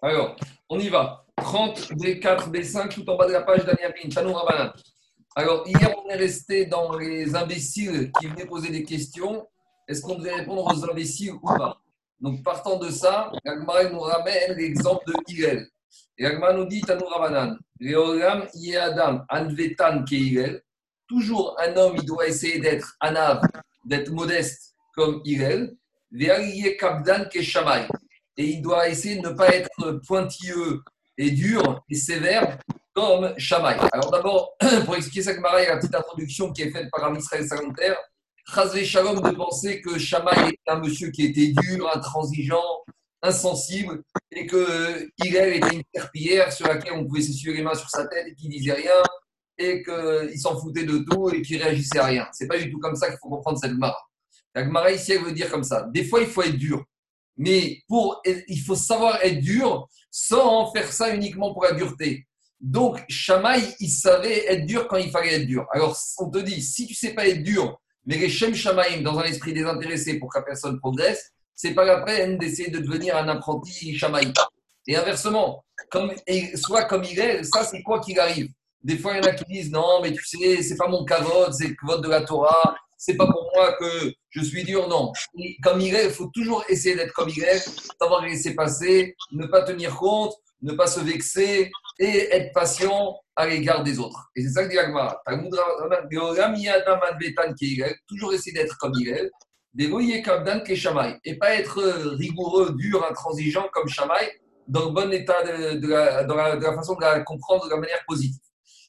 Alors, on y va. 30, B4, B5, tout en bas de la page d'Aniamin, Tanou Rabanan. Alors, hier, on est resté dans les imbéciles qui venaient poser des questions. Est-ce qu'on devait répondre aux imbéciles ou pas? Donc, partant de ça, Agmara nous ramène l'exemple de Hillel. Et nous dit Tanou Rabanan, Leolam Yadam Anvetan Keirel. Toujours un homme, il doit essayer d'être anav, d'être modeste comme Hillel. Kabdan Keshamay et il doit essayer de ne pas être pointilleux et dur et sévère comme Shamaï. Alors d'abord, pour expliquer ça, il y a la petite introduction qui est faite par un Israël Salanter. Chazvé Shalom de penser que Shamaï est un monsieur qui était dur, intransigeant, insensible, et que Hillel était une serpillière sur laquelle on pouvait s'essuyer les mains sur sa tête et qui disait rien, et qu'il s'en foutait de tout et qu'il réagissait à rien. C'est pas du tout comme ça qu'il faut comprendre cette Gemara. La Gemara ici, elle veut dire comme ça. Des fois, il faut être dur. Mais pour, il faut savoir être dur sans faire ça uniquement pour la dureté. Donc, Shamaï, il savait être dur quand il fallait être dur. Alors, on te dit, si tu sais pas être dur, mais les Shem Shamaïm dans un esprit désintéressé pour que la personne progresse, c'est pas la peine d'essayer de devenir un apprenti Shamaï. Et inversement, comme, soit comme il est, ça c'est quoi qu'il arrive. Des fois, il y en a qui disent non, mais tu sais, c'est pas mon kavod, c'est le kavod de la Torah, c'est pas pour moi que je suis dur, non. comme il il faut toujours essayer d'être comme il est, savoir laisser passer, ne pas tenir compte, ne pas se vexer et être patient à l'égard des autres. Et c'est ça que dit Agmara. Toujours essayer d'être comme il est, et pas être rigoureux, dur, intransigeant comme Shamaï, dans le bon état de, la, dans la, façon de la comprendre de la manière positive.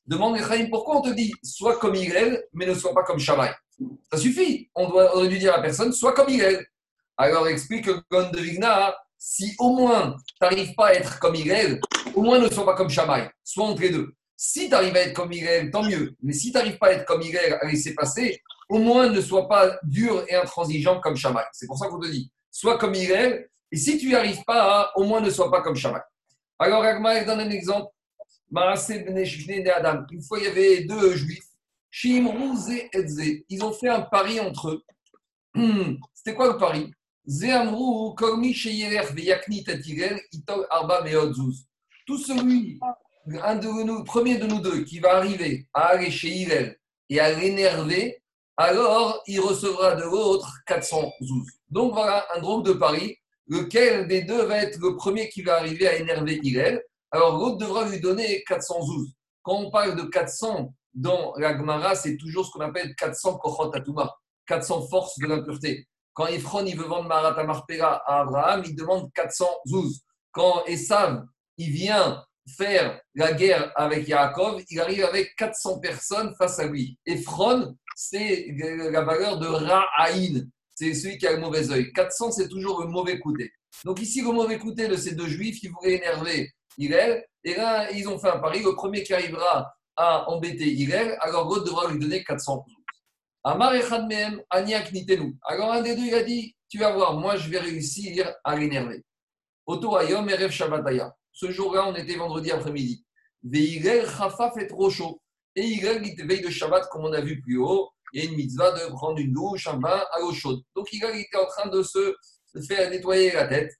Demande pourquoi on te dit sois comme est, mais ne sois pas comme Shamaï ça suffit. On, doit, aurait dû dire à la personne, soit comme il est. Alors explique le Gon de Vigna, si au moins tu n'arrives pas à être comme il est, au moins ne sois pas comme Shamaï, soit entre les deux. Si tu arrives à être comme il est, tant mieux. Mais si tu n'arrives pas à être comme il est, à laisser passer, au moins ne sois pas dur et intransigeant comme Shamaï. C'est pour ça qu'on te dit, sois comme il est, et si tu n'y arrives pas, au moins ne sois pas comme Shamaï. Alors Agma donne un exemple. Une fois, il y avait deux juifs ils ont fait un pari entre eux. C'était quoi le pari? Tout celui, un de nous, premier de nous deux, qui va arriver à aller chez Hillel et à l'énerver, alors il recevra de l'autre 400 zouz. Donc voilà un drôle de pari. Lequel des deux va être le premier qui va arriver à énerver Hillel Alors l'autre devra lui donner 400 zouz. Quand on parle de 400 dans la Gemara, c'est toujours ce qu'on appelle 400 kochot atuma, 400 forces de l'impureté. Quand Ephron il veut vendre Marat Marpera à Abraham, il demande 400 zouz. Quand Esav il vient faire la guerre avec Yaakov, il arrive avec 400 personnes face à lui. Ephron, c'est la valeur de Ra'aïn, c'est celui qui a le mauvais œil. 400, c'est toujours le mauvais côté. Donc ici, le mauvais côté de ces deux juifs qui voulaient énerver Hillel, et là, ils ont fait un pari. Le premier qui arrivera à embêter Hillel, alors l'autre devra lui donner 400 Amar Nitenu. Alors un des deux, il a dit Tu vas voir, moi je vais réussir à l'énerver. Oto Ayom Erev Shabbataya. Ce jour-là, on était vendredi après-midi. Et Rocho. Et Hillel, il veille de Shabbat, comme on a vu plus haut. Il y a une mitzvah de prendre une douche, un bain à l'eau chaude. Donc Hillel était en train de se faire nettoyer la tête.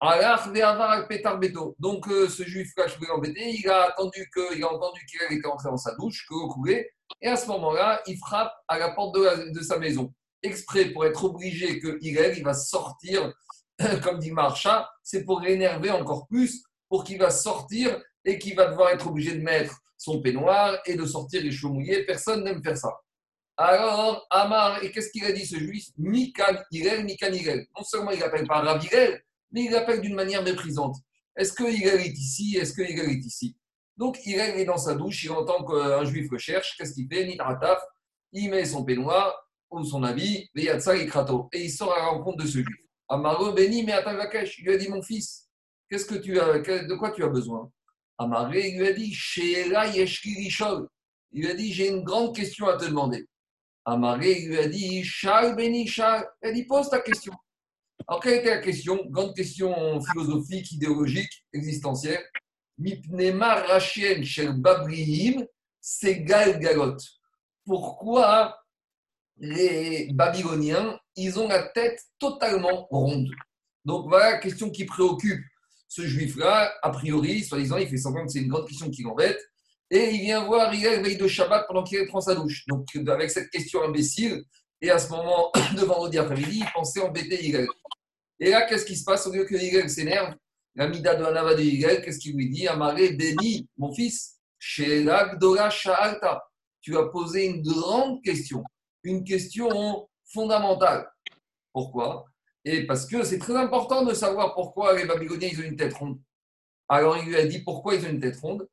Donc, euh, ce juif-là, je voulais il a, attendu que, il a entendu qu'il était entré dans sa douche, que l'eau et à ce moment-là, il frappe à la porte de, sa maison, exprès pour être obligé que il va sortir, comme dit Marcha, c'est pour l'énerver encore plus, pour qu'il va sortir et qu'il va devoir être obligé de mettre son peignoir et de sortir les cheveux mouillés. Personne n'aime faire ça. Alors, Amar, et qu'est-ce qu'il a dit ce juif? Mikan Irel, Mikan Irel. Non seulement il n'appelle pas Rav mais il l'appelle d'une manière méprisante. Est-ce que est ici? Est-ce que est ici? Donc, il est dans sa douche, il entend qu'un juif le cherche. Qu'est-ce qu'il fait? Nitrataf, il met son peignoir ou son habit, et il sort à la rencontre de ce juif. Amaro béni, mais il lui a dit Mon fils, qu'est-ce que tu as, de quoi tu as besoin? Amaré, il lui a dit Sheela Yeshkirishol. Il lui a dit J'ai une grande question à te demander. Amaré, il lui a dit Shal béni, Shal. Il a dit Pose ta question. Alors, quelle était la question Grande question philosophique, idéologique, existentielle. Mipnema Rachien Shel Babrihim, c'est Galgalot. Pourquoi les Babyloniens, ils ont la tête totalement ronde? Donc voilà la question qui préoccupe ce juif-là, a priori, soi-disant, il fait semblant que c'est une grande question qui l'embête. Et il vient voir Hillel veille de Shabbat pendant qu'il prend sa douche. Donc, avec cette question imbécile, et à ce moment de vendredi après-midi, il pensait embêter Hillel. Et là, qu'est-ce qui se passe Au lieu que Hillel s'énerve, la mida de Hanava de Hillel, qu'est-ce qu'il lui dit? Amaré, béni, mon fils, chez l'Agdora Sha'alta. Tu as posé une grande question, une question fondamentale. Pourquoi? Et parce que c'est très important de savoir pourquoi les Babyloniens ils ont une tête ronde. Alors il lui a dit pourquoi ils ont une tête ronde.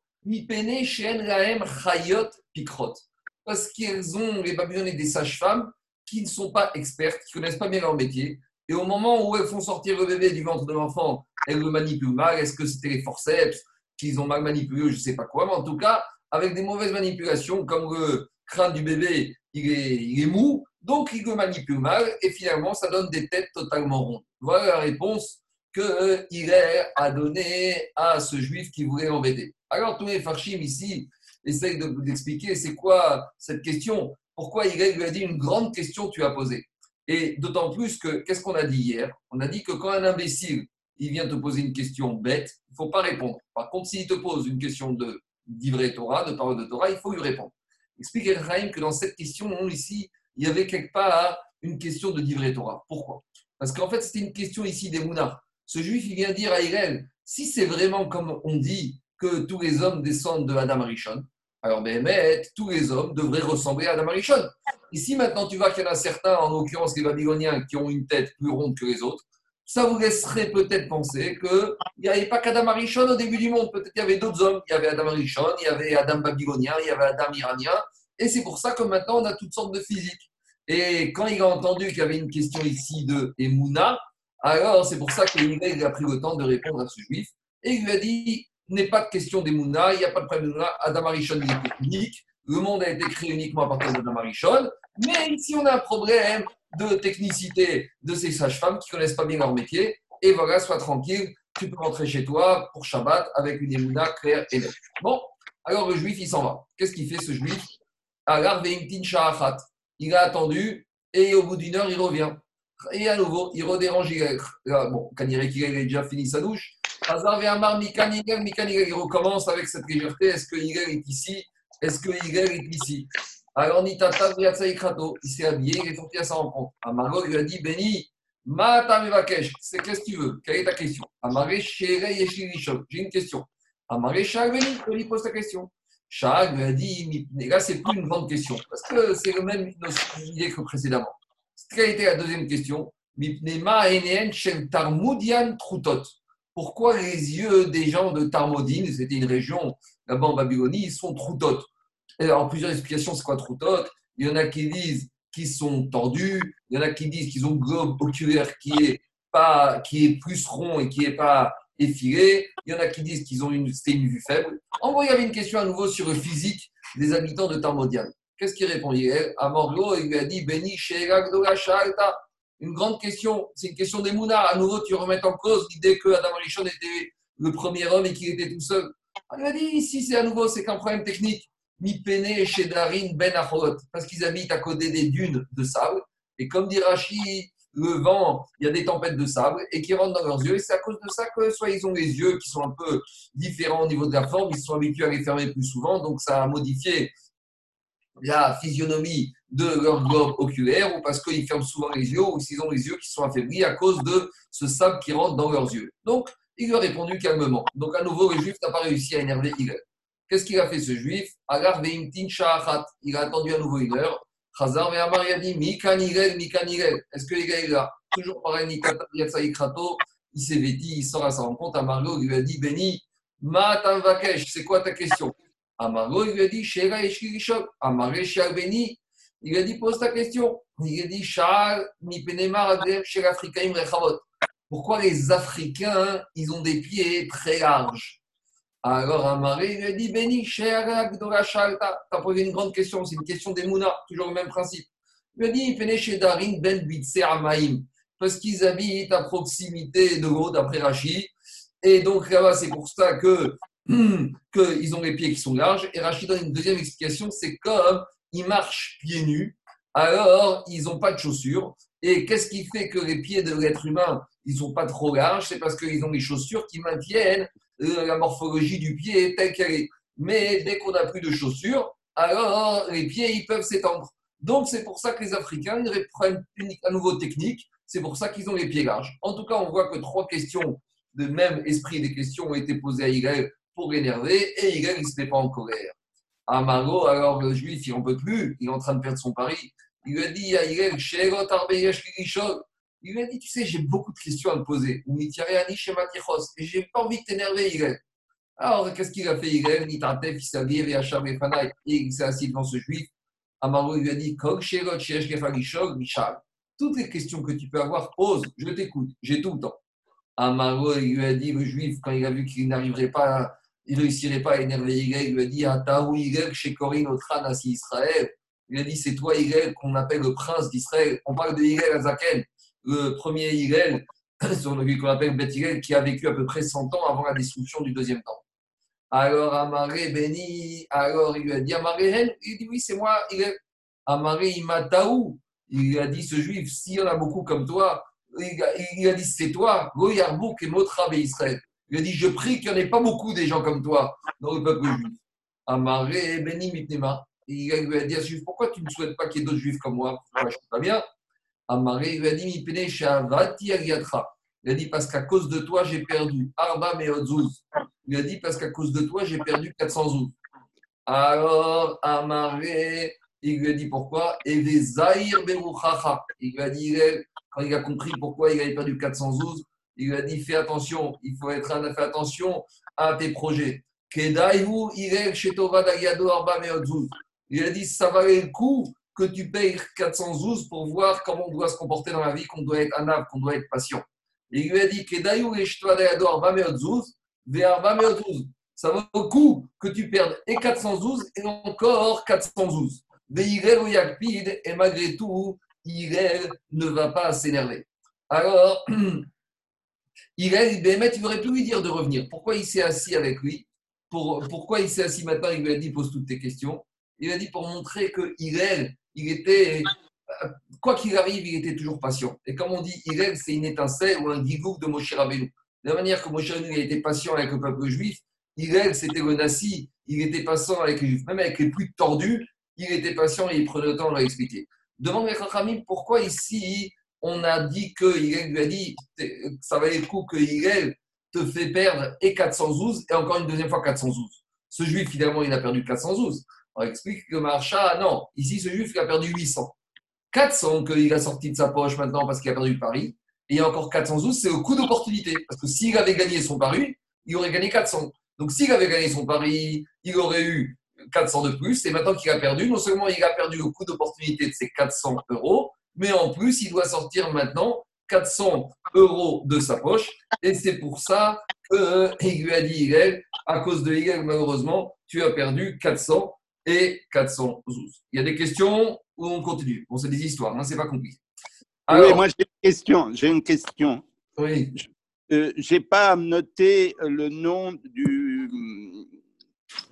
Parce qu'ils ont, les Babyloniens, des sages-femmes qui ne sont pas expertes, qui ne connaissent pas bien leur métier. Et au moment où elles font sortir le bébé du ventre de l'enfant, elles le manipulent mal. Est-ce que c'était les forceps qu'ils ont mal manipulé, je ne sais pas quoi. Mais en tout cas, avec des mauvaises manipulations, comme le crâne du bébé, il est, mou, donc il le manipule mal. Et finalement, ça donne des têtes totalement rondes. Voilà la réponse qu'il a donnée à ce juif qui voulait l'embêter. Alors, tous les farchim ici essayent d'expliquer c'est quoi cette question. Pourquoi il lui a dit une grande question que tu as posée Et d'autant plus que, qu'est-ce qu'on a dit hier? On a dit que quand un imbécile, il vient te poser une question bête, il ne faut pas répondre. Par contre, s'il te pose une question de d'ivret Torah, de parole de Torah, il faut lui répondre. Explique Ephraim que dans cette question, ici, il y avait quelque part une question de d'ivret Torah. Pourquoi? Parce qu'en fait, c'était une question ici des Mounars. Ce juif, il vient dire à Irène, si c'est vraiment comme on dit que tous les hommes descendent de Adam Arishon, alors Béhémet, tous les hommes devraient ressembler à Adam Arishon. Ici, maintenant, tu vois qu'il y en a certains, en l'occurrence les Babyloniens, qui ont une tête plus ronde que les autres, ça vous laisserait peut-être penser qu'il n'y avait pas qu'Adam Arishon au début du monde. Peut-être qu'il y avait d'autres hommes. Il y avait Adam Arishon, il y avait Adam Babylonien, il y avait Adam Iranien. Et c'est pour ça que maintenant, on a toutes sortes de physiques. Et quand il a entendu qu'il y avait une question ici de Emouna, alors c'est pour ça qu'il a pris le temps de répondre à ce juif. Et il lui a dit n'est pas de question d'Emouna, il n'y a pas de problème d'Emouna. Adam Arishon est unique. Le monde a été créé uniquement à partir d'Adam Arishon. Mais ici, on a un problème de technicité de ces sages-femmes qui ne connaissent pas bien leur métier. Et voilà, sois tranquille, tu peux rentrer chez toi pour Shabbat avec une émouna claire et nette. Bon, alors le juif, il s'en va. Qu'est-ce qu'il fait ce juif? Il a attendu et au bout d'une heure, il revient. Et à nouveau, il redérange Bon, Kanirek, il a déjà fini sa douche. Hazar Amar, il recommence avec cette légèreté. Est-ce que Higel est ici? Est-ce que Higel est ici? Alors, Nitata il s'est habillé, il est sorti à sa rencontre. Amargo lui a dit Béni, Matamevakesh, c'est qu'est-ce que tu veux? Quelle est ta question? Amaré Shere j'ai une question. Amaré Shag Béni, il lui pose ta question. Shag lui a dit Là, c'est plus une grande question, parce que c'est le même idée que précédemment. Quelle était la deuxième question? Mipnema Eneen Shem Tarmudian Trutot. Pourquoi les yeux des gens de Tarmodine, c'était une région là-bas en Babylonie, ils sont Trutot alors, plusieurs explications, c'est quoi Troutot Il y en a qui disent qu'ils sont tendus, il y en a qui disent qu'ils ont globe oculaire qui est, pas, qui est plus rond et qui n'est pas effilé, il y en a qui disent qu'ils ont une, une vue faible. En gros, il y avait une question à nouveau sur le physique des habitants de Tarmodian. Qu'est-ce qu'il répondait À Morlo, il lui a dit Beni Une grande question, c'est une question des Mouna. À nouveau, tu remets en cause l'idée que Adam Arishon était le premier homme et qu'il était tout seul. Il lui a dit ici, c'est à nouveau, c'est qu'un problème technique mi chez Darin Ben parce qu'ils habitent à côté des dunes de sable. Et comme dit Rashi, le vent, il y a des tempêtes de sable et qui rentrent dans leurs yeux. Et c'est à cause de ça que soit ils ont les yeux qui sont un peu différents au niveau de la forme, ils sont habitués à les fermer plus souvent, donc ça a modifié la physionomie de leur globe oculaire, ou parce qu'ils ferment souvent les yeux, ou s'ils ont les yeux qui sont affaiblis à cause de ce sable qui rentre dans leurs yeux. Donc, il lui a répondu calmement. Donc, à nouveau, le juif n'a pas réussi à énerver Hillel. Qu'est-ce qu'il a fait ce juif? Il a attendu à nouveau une heure. Chazar il a dit Mikanirel, Mikanirel. Est-ce que les gars, il a toujours pareil, Krato, il s'est vêti, il sort à sa rencontre. Amargo il lui a dit Béni, Matan Vakesh, c'est quoi ta question? Amargo il lui a dit Shera Eshkirishok. Amaré Béni, il lui a dit Pose ta question. Il lui a dit Sha'al, Mipenemar, Shera Afrikaim Rechavot. Pourquoi les Africains, ils ont des pieds très larges? Alors Amaré lui a dit Béni, Shalta, tu as posé une grande question, c'est une question des Mouna, toujours le même principe. Il lui a dit Pene chez Darin Ben Bitse Amaim, parce qu'ils habitent à proximité de l'eau, d'après Rachid. Et donc là-bas, c'est pour ça que qu'ils ont les pieds qui sont larges. Et Rachid donne une deuxième explication c'est comme ils marchent pieds nus, alors ils n'ont pas de chaussures. Et qu'est-ce qui fait que les pieds de l'être humain, ils sont pas trop larges, c'est parce qu'ils ont des chaussures qui maintiennent euh, la morphologie du pied telle qu'elle est. Mais dès qu'on n'a plus de chaussures, alors les pieds, ils peuvent s'étendre. Donc, c'est pour ça que les Africains ils reprennent à nouveau technique. C'est pour ça qu'ils ont les pieds larges. En tout cas, on voit que trois questions de même esprit des questions ont été posées à Israël pour l'énerver et Israël, il ne se met pas en colère. Amaro, alors le juif, il n'en peut plus, il est en train de perdre son pari. Il lui a dit à Israël, il lui a dit, tu sais, j'ai beaucoup de questions à te poser. Et j'ai pas envie de t'énerver, Israël. Alors, qu'est-ce qu'il a fait, Israël Il s'est assis devant ce juif. Amaro lui a dit, toutes les questions que tu peux avoir, pose, je t'écoute, j'ai tout le temps. Amaro lui a dit, le juif, quand il a vu qu'il n'arriverait pas, il ne réussirait pas à énerver Yigel, il lui a dit, Ataou Yigel, chez Corinne, Otran, Israël? Il a dit, c'est toi, Yigel, qu'on appelle le prince d'Israël. On parle de Yigel Azaken, le premier celui qu'on appelle Bet Yigel, qui a vécu à peu près 100 ans avant la destruction du deuxième temps. Alors Amaré béni, alors il lui a dit Amaré, il dit oui, c'est moi, Yigel. Amaré Imataou, il a dit ce juif, s'il y en a beaucoup comme toi, il a dit c'est toi, Goyarbouk et Motra Israël. Il a dit je prie qu'il n'y en ait pas beaucoup des gens comme toi dans le peuple juif. Amaré béni mitnema. Il lui a dit pourquoi tu ne souhaites pas qu'il y ait d'autres juifs comme moi? Je ne pas bien? Amaré lui a dit mi Il a dit parce qu'à cause de toi j'ai perdu Arba Meodzuz. Il a dit parce qu'à cause de toi j'ai perdu 400 zouz. Alors Amaré il lui a dit pourquoi? Et les Zahir Il lui a dit, quand il a compris pourquoi il avait perdu 412, il lui a dit fais attention, il faut être fait attention à tes projets. Il a dit ça valait le coup que tu payes 412 pour voir comment on doit se comporter dans la vie, qu'on doit être anav, qu'on doit être patient. il lui a dit ça vaut le coup que tu perdes et 412 et encore 412 et malgré tout, Irel ne va pas s'énerver. Alors, Irel, il aurait pu lui dire de revenir. Pourquoi il s'est assis avec lui pour, Pourquoi il s'est assis maintenant Il lui a dit pose toutes tes questions. Il a dit pour montrer que Irel, il était, quoi qu'il arrive, il était toujours patient. Et comme on dit, Irel, c'est une étincelle ou un gigouk de Moshe Rabbeinu. De la manière que Moshe Rabbeinu a été patient avec le peuple juif, Irel, c'était le Nassi, il était patient avec les juifs, même avec les plus tordus, il était patient et il prenait le temps de l'expliquer. Devant les Chachamim, pourquoi ici on a dit que Hillel lui a dit ça valait le coup que Hillel te fait perdre et 412 et encore une deuxième fois 412 Ce juif, finalement, il a perdu 412. On explique que Marcha, non, ici ce juif, a perdu 800. 400 qu'il a sorti de sa poche maintenant parce qu'il a perdu le pari. Et encore 412, c'est au coup d'opportunité. Parce que s'il avait gagné son pari, il aurait gagné 400. Donc s'il avait gagné son pari, il aurait eu 400 de plus. Et maintenant qu'il a perdu, non seulement il a perdu le coût d'opportunité de ses 400 euros, mais en plus, il doit sortir maintenant 400 euros de sa poche. Et c'est pour ça qu'il lui a dit, Higel, à cause de Higel, malheureusement, tu as perdu 400 et 412. Il y a des questions ou on continue? Bon, c'est des histoires, hein, c'est pas compliqué. oui, moi j'ai une question. J'ai une question. Oui. Euh, j'ai pas noté le nom du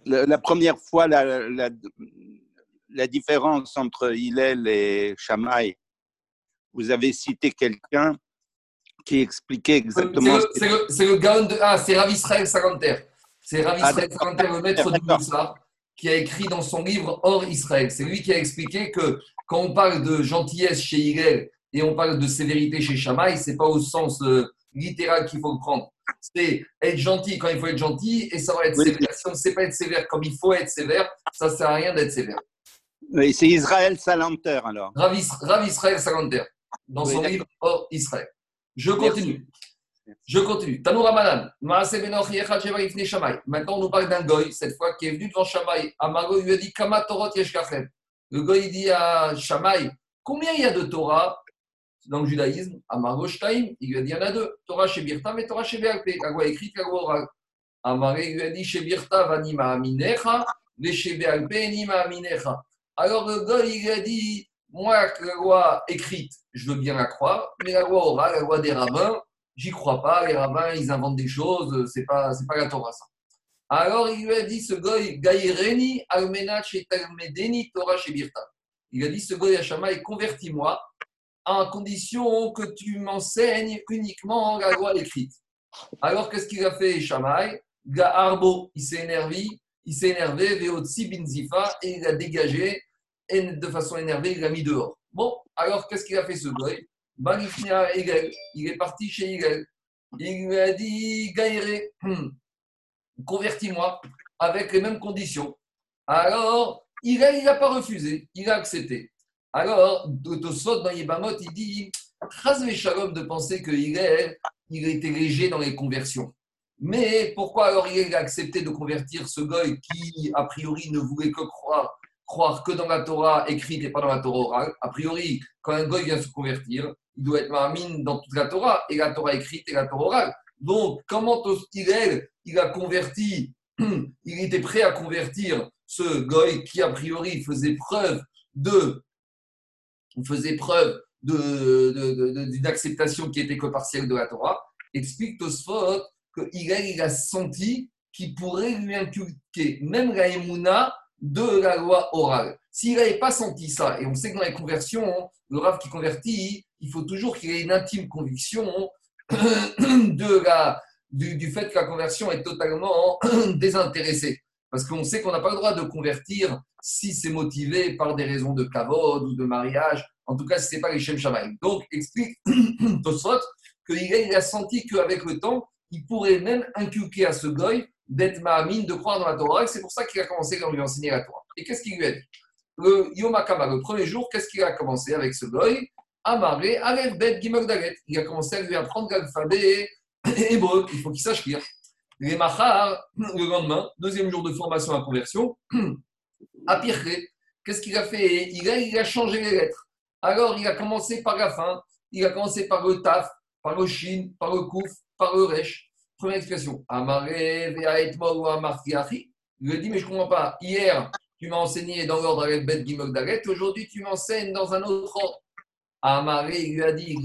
la, première fois, la, la, différence entre Hillel et Shammai, vous avez cité quelqu'un qui expliquait exactement. C'est le, c'est le, de. Ah, c'est Rav Israël Saganter. C'est Rav ah, Israël Saganter, le maître du Moussa, qui a écrit dans son livre Hors Israël. C'est lui qui a expliqué que quand on parle de gentillesse chez Hillel et on parle de sévérité chez Shammai, c'est pas au sens euh, littéral qu'il faut le prendre c'est être gentil quand il faut être gentil et ça va être sévère. Si on ne sait pas être sévère comme il faut être sévère, ça ne sert à rien d'être sévère. Oui, c'est Israël Salanter alors. Rav, Israël Salanter, dans son livre Or Israël. Je continue. Je continue. Tanoura Manan. Maintenant, on nous parle d'un goy, cette fois, qui est venu devant Shamaï. Amago lui a dit Kama Torot Le goy dit à Shamaï Combien il y a de Torah dans le judaïsme, à Shtaim, il lui a dit il y en a deux, Torah chez Birta, mais Torah chez Béalpé. La loi écrite, la loi orale. Amaré lui a dit chez Birta, Vanima Aminecha, mais chez Béalpé, Nima Aminecha. Alors le gars, il lui a dit moi, la loi écrite, je veux bien la croire, mais la loi orale, la loi des rabbins, j'y crois pas. Les rabbins, ils inventent des choses, c'est pas, c'est pas la Torah ça. Alors il lui a dit ce gars, Gaïreni, Torah. Il a dit ce gars, Yachama, convertis-moi à condition que tu m'enseignes uniquement la loi écrite. Alors, qu'est-ce qu'il a fait, Shamaï Arbo, il s'est énervé, il s'est énervé, Veotsi Binzifa, et il a dégagé, de façon énervée, il l'a mis dehors. Bon, alors, qu'est-ce qu'il a fait ce goy Il est parti chez Igel. Il lui a dit Gaïré, convertis-moi avec les mêmes conditions. Alors, il n'a pas refusé, il a accepté. Alors, Tosfot dans Yébamot, il dit Shalom de penser qu'il est, il était léger dans les conversions. Mais pourquoi alors il a accepté de convertir ce goy qui, a priori, ne voulait que croire, croire que dans la Torah écrite et pas dans la Torah orale A priori, quand un goy vient se convertir, il doit être mine dans toute la Torah, et la Torah écrite et la Torah orale. Donc, comment il, il a converti, il était prêt à convertir ce goy qui, a priori, faisait preuve de faisait preuve d'une acceptation qui était que partielle de la Torah, explique Tosfot qu'il a, il a senti qu'il pourrait lui inculquer même la de la loi orale. S'il n'avait pas senti ça, et on sait que dans les conversions, le rave qui convertit, il faut toujours qu'il ait une intime conviction de la, du, fait que la conversion est totalement désintéressée. Parce qu'on sait qu'on n'a pas le droit de convertir si c'est motivé par des raisons de kavod ou de mariage. En tout cas, ce n'est pas les Shem. Donc, explique Tosfot qu'il a senti qu'avec le temps, il pourrait même inculquer à ce goy d'être ma'amine, de croire dans la Torah. C'est pour ça qu'il a commencé à lui enseigner la Torah. Et qu'est-ce qu'il lui a dit? Le Yom le premier jour, qu'est-ce qu'il a commencé avec ce goy Amaré, Aleph, Bet, Gimel. Il a commencé à lui apprendre l'alphabet hébreu. Il faut qu'il sache lire. Les Mahar, le lendemain, deuxième jour de formation à conversion, à Pirché, qu'est-ce qu'il a fait? Il a, il a changé les lettres. Alors, il a commencé par la fin, il a commencé par le Taf, par le par le Kouf, par le. Première explication. Amaré, ou Amartiachi. Il lui dit, mais je comprends pas. Hier, tu m'as enseigné dans l'ordre avec Bet Gimok Dalet. Aujourd'hui, tu m'enseignes dans un autre ordre. Amaré, il lui a dit.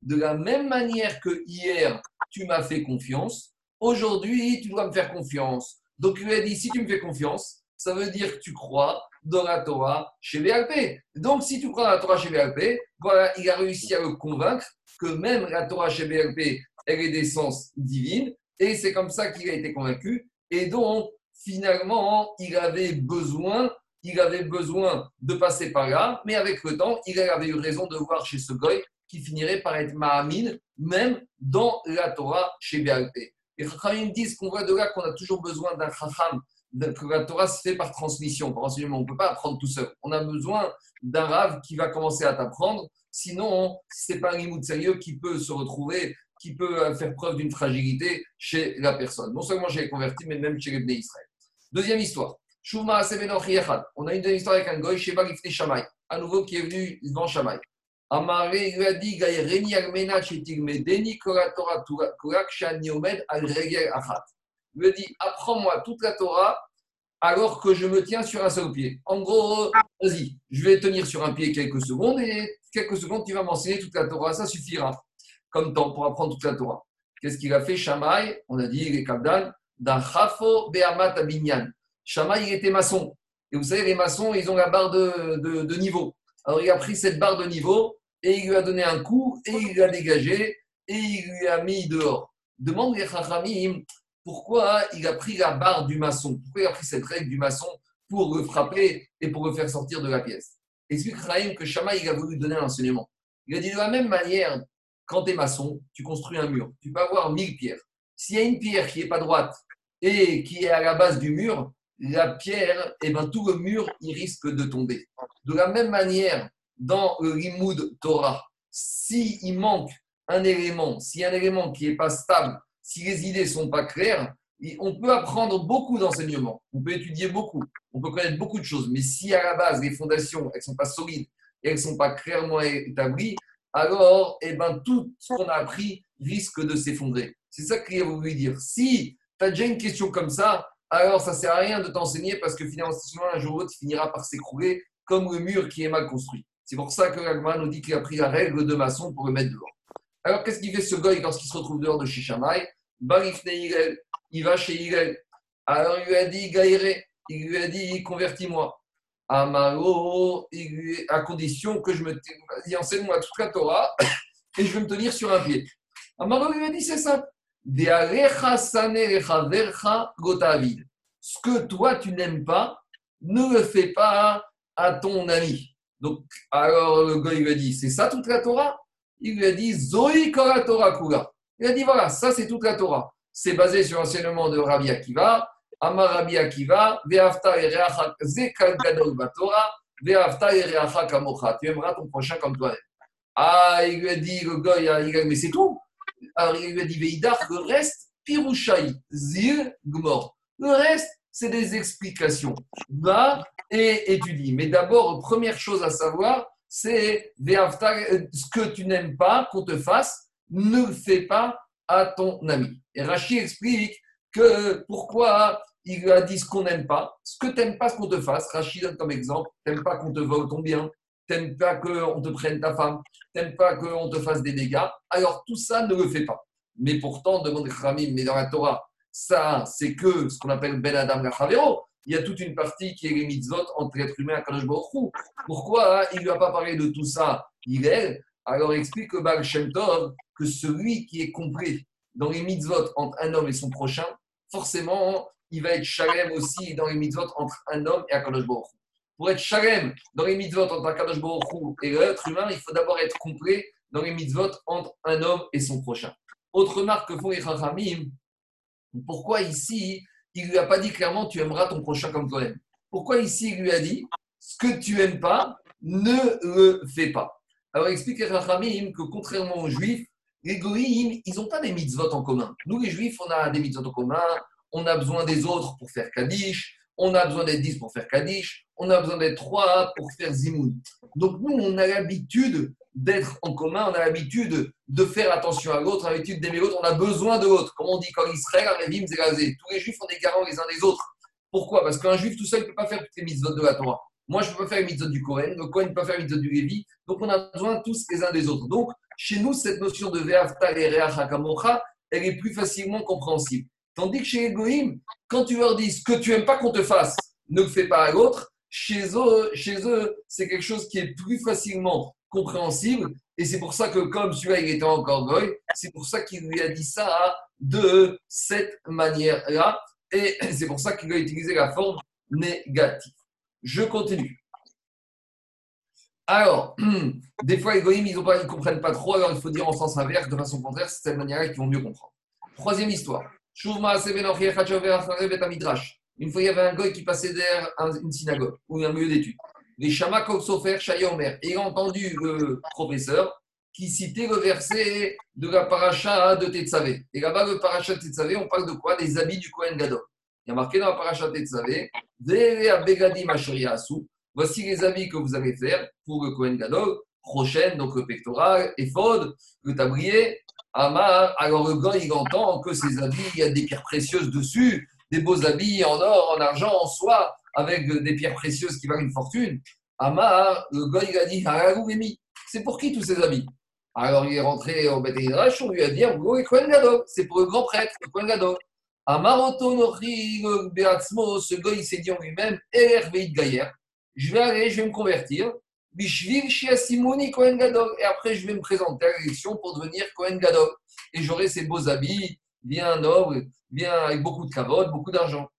De la même manière que hier, tu m'as fait confiance, aujourd'hui, tu dois me faire confiance. Donc, il lui a dit, si tu me fais confiance, ça veut dire que tu crois dans la Torah chez VLP. Donc, si tu crois dans la Torah chez VLP, voilà, il a réussi à le convaincre que même la Torah chez VLP, elle est d'essence divine. Et c'est comme ça qu'il a été convaincu. Et donc, finalement, il avait besoin, il avait besoin de passer par là, mais avec le temps, il avait eu raison de voir chez ce goy qui finirait par être Mahamine, même dans la Torah chez BLP. Et Chachamim disent qu'on voit de là qu'on a toujours besoin d'un Chacham, la Torah se fait par transmission, par enseignement. On ne peut pas apprendre tout seul. On a besoin d'un Rav qui va commencer à t'apprendre. Sinon, ce n'est pas un limoud sérieux qui peut se retrouver, qui peut faire preuve d'une fragilité chez la personne. Non seulement chez les convertis, mais même chez les Bnei Israël. Deuxième histoire. On a une deuxième histoire avec un goy, Sheba Gifne Shamay, à nouveau qui est venu devant Shamay. Amaré lui a dit Gaïreni Armena Chetigmedeni Koratora Kurak Shaniomed Al Regel Achat. Il a dit Apprends-moi toute la Torah alors que je me tiens sur un seul pied. En gros, vas-y, je vais tenir sur un pied quelques secondes et quelques secondes, tu vas m'enseigner toute la Torah. Ça suffira comme temps pour apprendre toute la Torah. Qu'est-ce qu'il a fait Shamaï On a dit les Kabdan, d'un Be'amat Abinyan. Shamaï, il était maçon. Et vous savez, les maçons, ils ont la barre de, de, de niveau. Alors, il a pris cette barre de niveau et il lui a donné un coup, et il l'a dégagé, et il lui a mis dehors. Demande les Chachamim pourquoi il a pris la barre du maçon, pourquoi il a pris cette règle du maçon pour le frapper et pour le faire sortir de la pièce? Explique Chachamim que Shama, il a voulu donner un enseignement. Il a dit de la même manière, quand tu es maçon, tu construis un mur. Tu peux avoir mille pierres. S'il y a une pierre qui n'est pas droite et qui est à la base du mur, la pierre, eh ben, tout le mur, il risque de tomber. De la même manière, dans le Limoud Torah, s'il manque un élément, si un élément qui n'est pas stable, si les idées ne sont pas claires, on peut apprendre beaucoup d'enseignements, on peut étudier beaucoup, on peut connaître beaucoup de choses, mais si à la base les fondations elles sont pas solides et elles sont pas clairement établies, alors eh ben, tout ce qu'on a appris risque de s'effondrer. C'est ça qu'il a voulu dire. Si tu as déjà une question comme ça, alors ça sert à rien de t'enseigner parce que finalement, un jour ou l'autre, finira par s'écrouler comme le mur qui est mal construit. C'est pour ça que l'Agma nous dit qu'il a pris la règle de maçon pour le mettre dehors. Alors, qu'est-ce qu'il fait ce goy lorsqu'il se retrouve dehors de chez Shamaï il va chez Irel. Alors, il lui a dit Gaïré, il lui a dit convertis-moi. Amaro, à condition que je me. Vas-y, enseigne-moi toute la Torah et je vais me tenir sur un pied. Amaro lui a dit c'est ça. Ce que toi tu n'aimes pas, ne le fais pas à ton ami. Donc, alors le gars il lui a dit c'est ça toute la Torah? Il lui a dit Zoï Torah Kula. Il a dit voilà, ça c'est toute la Torah. C'est basé sur l'enseignement de Rabbi Akiva. Amar Rabbi Akiva, Ve'afta Gadol Batora, Ve'afta Kamocha. Tu aimeras ton prochain comme toi-même. Ah, il lui a dit, le dit, mais c'est tout. Alors il lui a dit, Veidar, le reste, Pirouchaï, Zir, Gmor. Le reste, c'est des explications. Va et étudie. Mais d'abord, première chose à savoir, c'est ce que tu n'aimes pas qu'on te fasse, ne le fais pas à ton ami. Et Rachid explique que pourquoi il a dit ce qu'on n'aime pas, ce que tu n'aimes pas qu'on te fasse. Rachid donne comme exemple, tu n'aimes pas qu'on te vole ton bien, tu n'aimes pas qu'on te prenne ta femme, tu n'aimes pas qu'on te fasse des dégâts. Alors tout ça, ne le fais pas. Mais pourtant, demande Khamim, mais dans la Torah, ça, c'est que ce qu'on appelle Ben Adam Lachavero. Il y a toute une partie qui est les mitzvot entre l'être humain et Kadosh Baruch Pourquoi il ne lui a pas parlé de tout ça Il est? Alors explique Baal Shem que celui qui est compris dans les mitzvot entre un homme et son prochain, forcément, il va être shalem aussi dans les mitzvot entre un homme et Akadosh Baruch Pour être shalem dans les mitzvot entre Akadosh Baruch et l'être humain, il faut d'abord être complet dans les mitzvot entre un homme et son prochain. Autre remarque que font les pourquoi ici, il lui a pas dit clairement tu aimeras ton prochain comme toi-même. Pourquoi ici, il lui a dit ce que tu aimes pas, ne le fais pas. Alors, explique les Chachamim que contrairement aux Juifs, les Goïms, ils n'ont pas des mitzvot en commun. Nous, les Juifs, on a des mitzvot en commun, on a besoin des autres pour faire Kaddish, on a besoin d'être dix pour faire Kaddish, on a besoin d'être trois pour faire Zimoun. Donc nous, on a l'habitude d'être en commun, on a l'habitude de faire attention à l'autre, on a l'habitude d'aimer l'autre, on a besoin de l'autre. Comme on dit quand Israël, Arevim, Zérazé. Tous les juifs ont des garants les uns des autres. Pourquoi? Parce qu'un juif tout seul ne peut pas faire toutes les mitzvot de la Torah. Moi, je ne peux pas faire les mitzvot du Kohen, le Kohen ne peut pas faire les mitzvot du Lévi. Donc on a besoin tous les uns des autres. Donc chez nous, cette notion de Ve'aftal et Hakamocha, elle est plus facilement compréhensible. Tandis que chez Goïm, quand tu leur dis ce que tu n'aimes pas qu'on te fasse, ne le fais pas à l'autre, chez eux, chez eux c'est quelque chose qui est plus facilement compréhensible. Et c'est pour ça que, comme celui-là, il était encore goy, c'est pour ça qu'il lui a dit ça de cette manière-là. Et c'est pour ça qu'il a utilisé la forme négative. Je continue. Alors, des fois, les goïms, ils ne comprennent pas trop, alors il faut dire en sens inverse, de façon contraire, c'est cette manière-là qu'ils vont mieux comprendre. Troisième histoire. Une fois, il y avait un goy qui passait derrière une synagogue ou un milieu d'études. Les Shama Sofer Shayomer. Et il a entendu le professeur qui citait le verset de la paracha de Tetzavé. Et là-bas, le paracha de Tetzavé, on parle de quoi? Des habits du Kohen Gadol. Il y a marqué dans la paracha de Tetzavé Voici les habits que vous allez faire pour le Kohen Gadol. Prochaine, donc le pectoral, éphod, le tablier, Amar. Alors le gars, il entend que ces habits, il y a des pierres précieuses dessus des beaux habits en or, en argent, en soie, avec des pierres précieuses qui valent une fortune. Amar, le gars, il a dit C'est pour qui tous ces habits? Alors il est rentré au Beth on lui a dit c'est pour le grand prêtre, le Kohen Gadol. Amar ce gars, il s'est dit en lui-même Je vais aller, je vais me convertir. Et après, je vais me présenter à l'élection pour devenir Kohen Gadol. Et j'aurai ces beaux habits, bien noble, bien avec beaucoup de cavotes, beaucoup d'argent.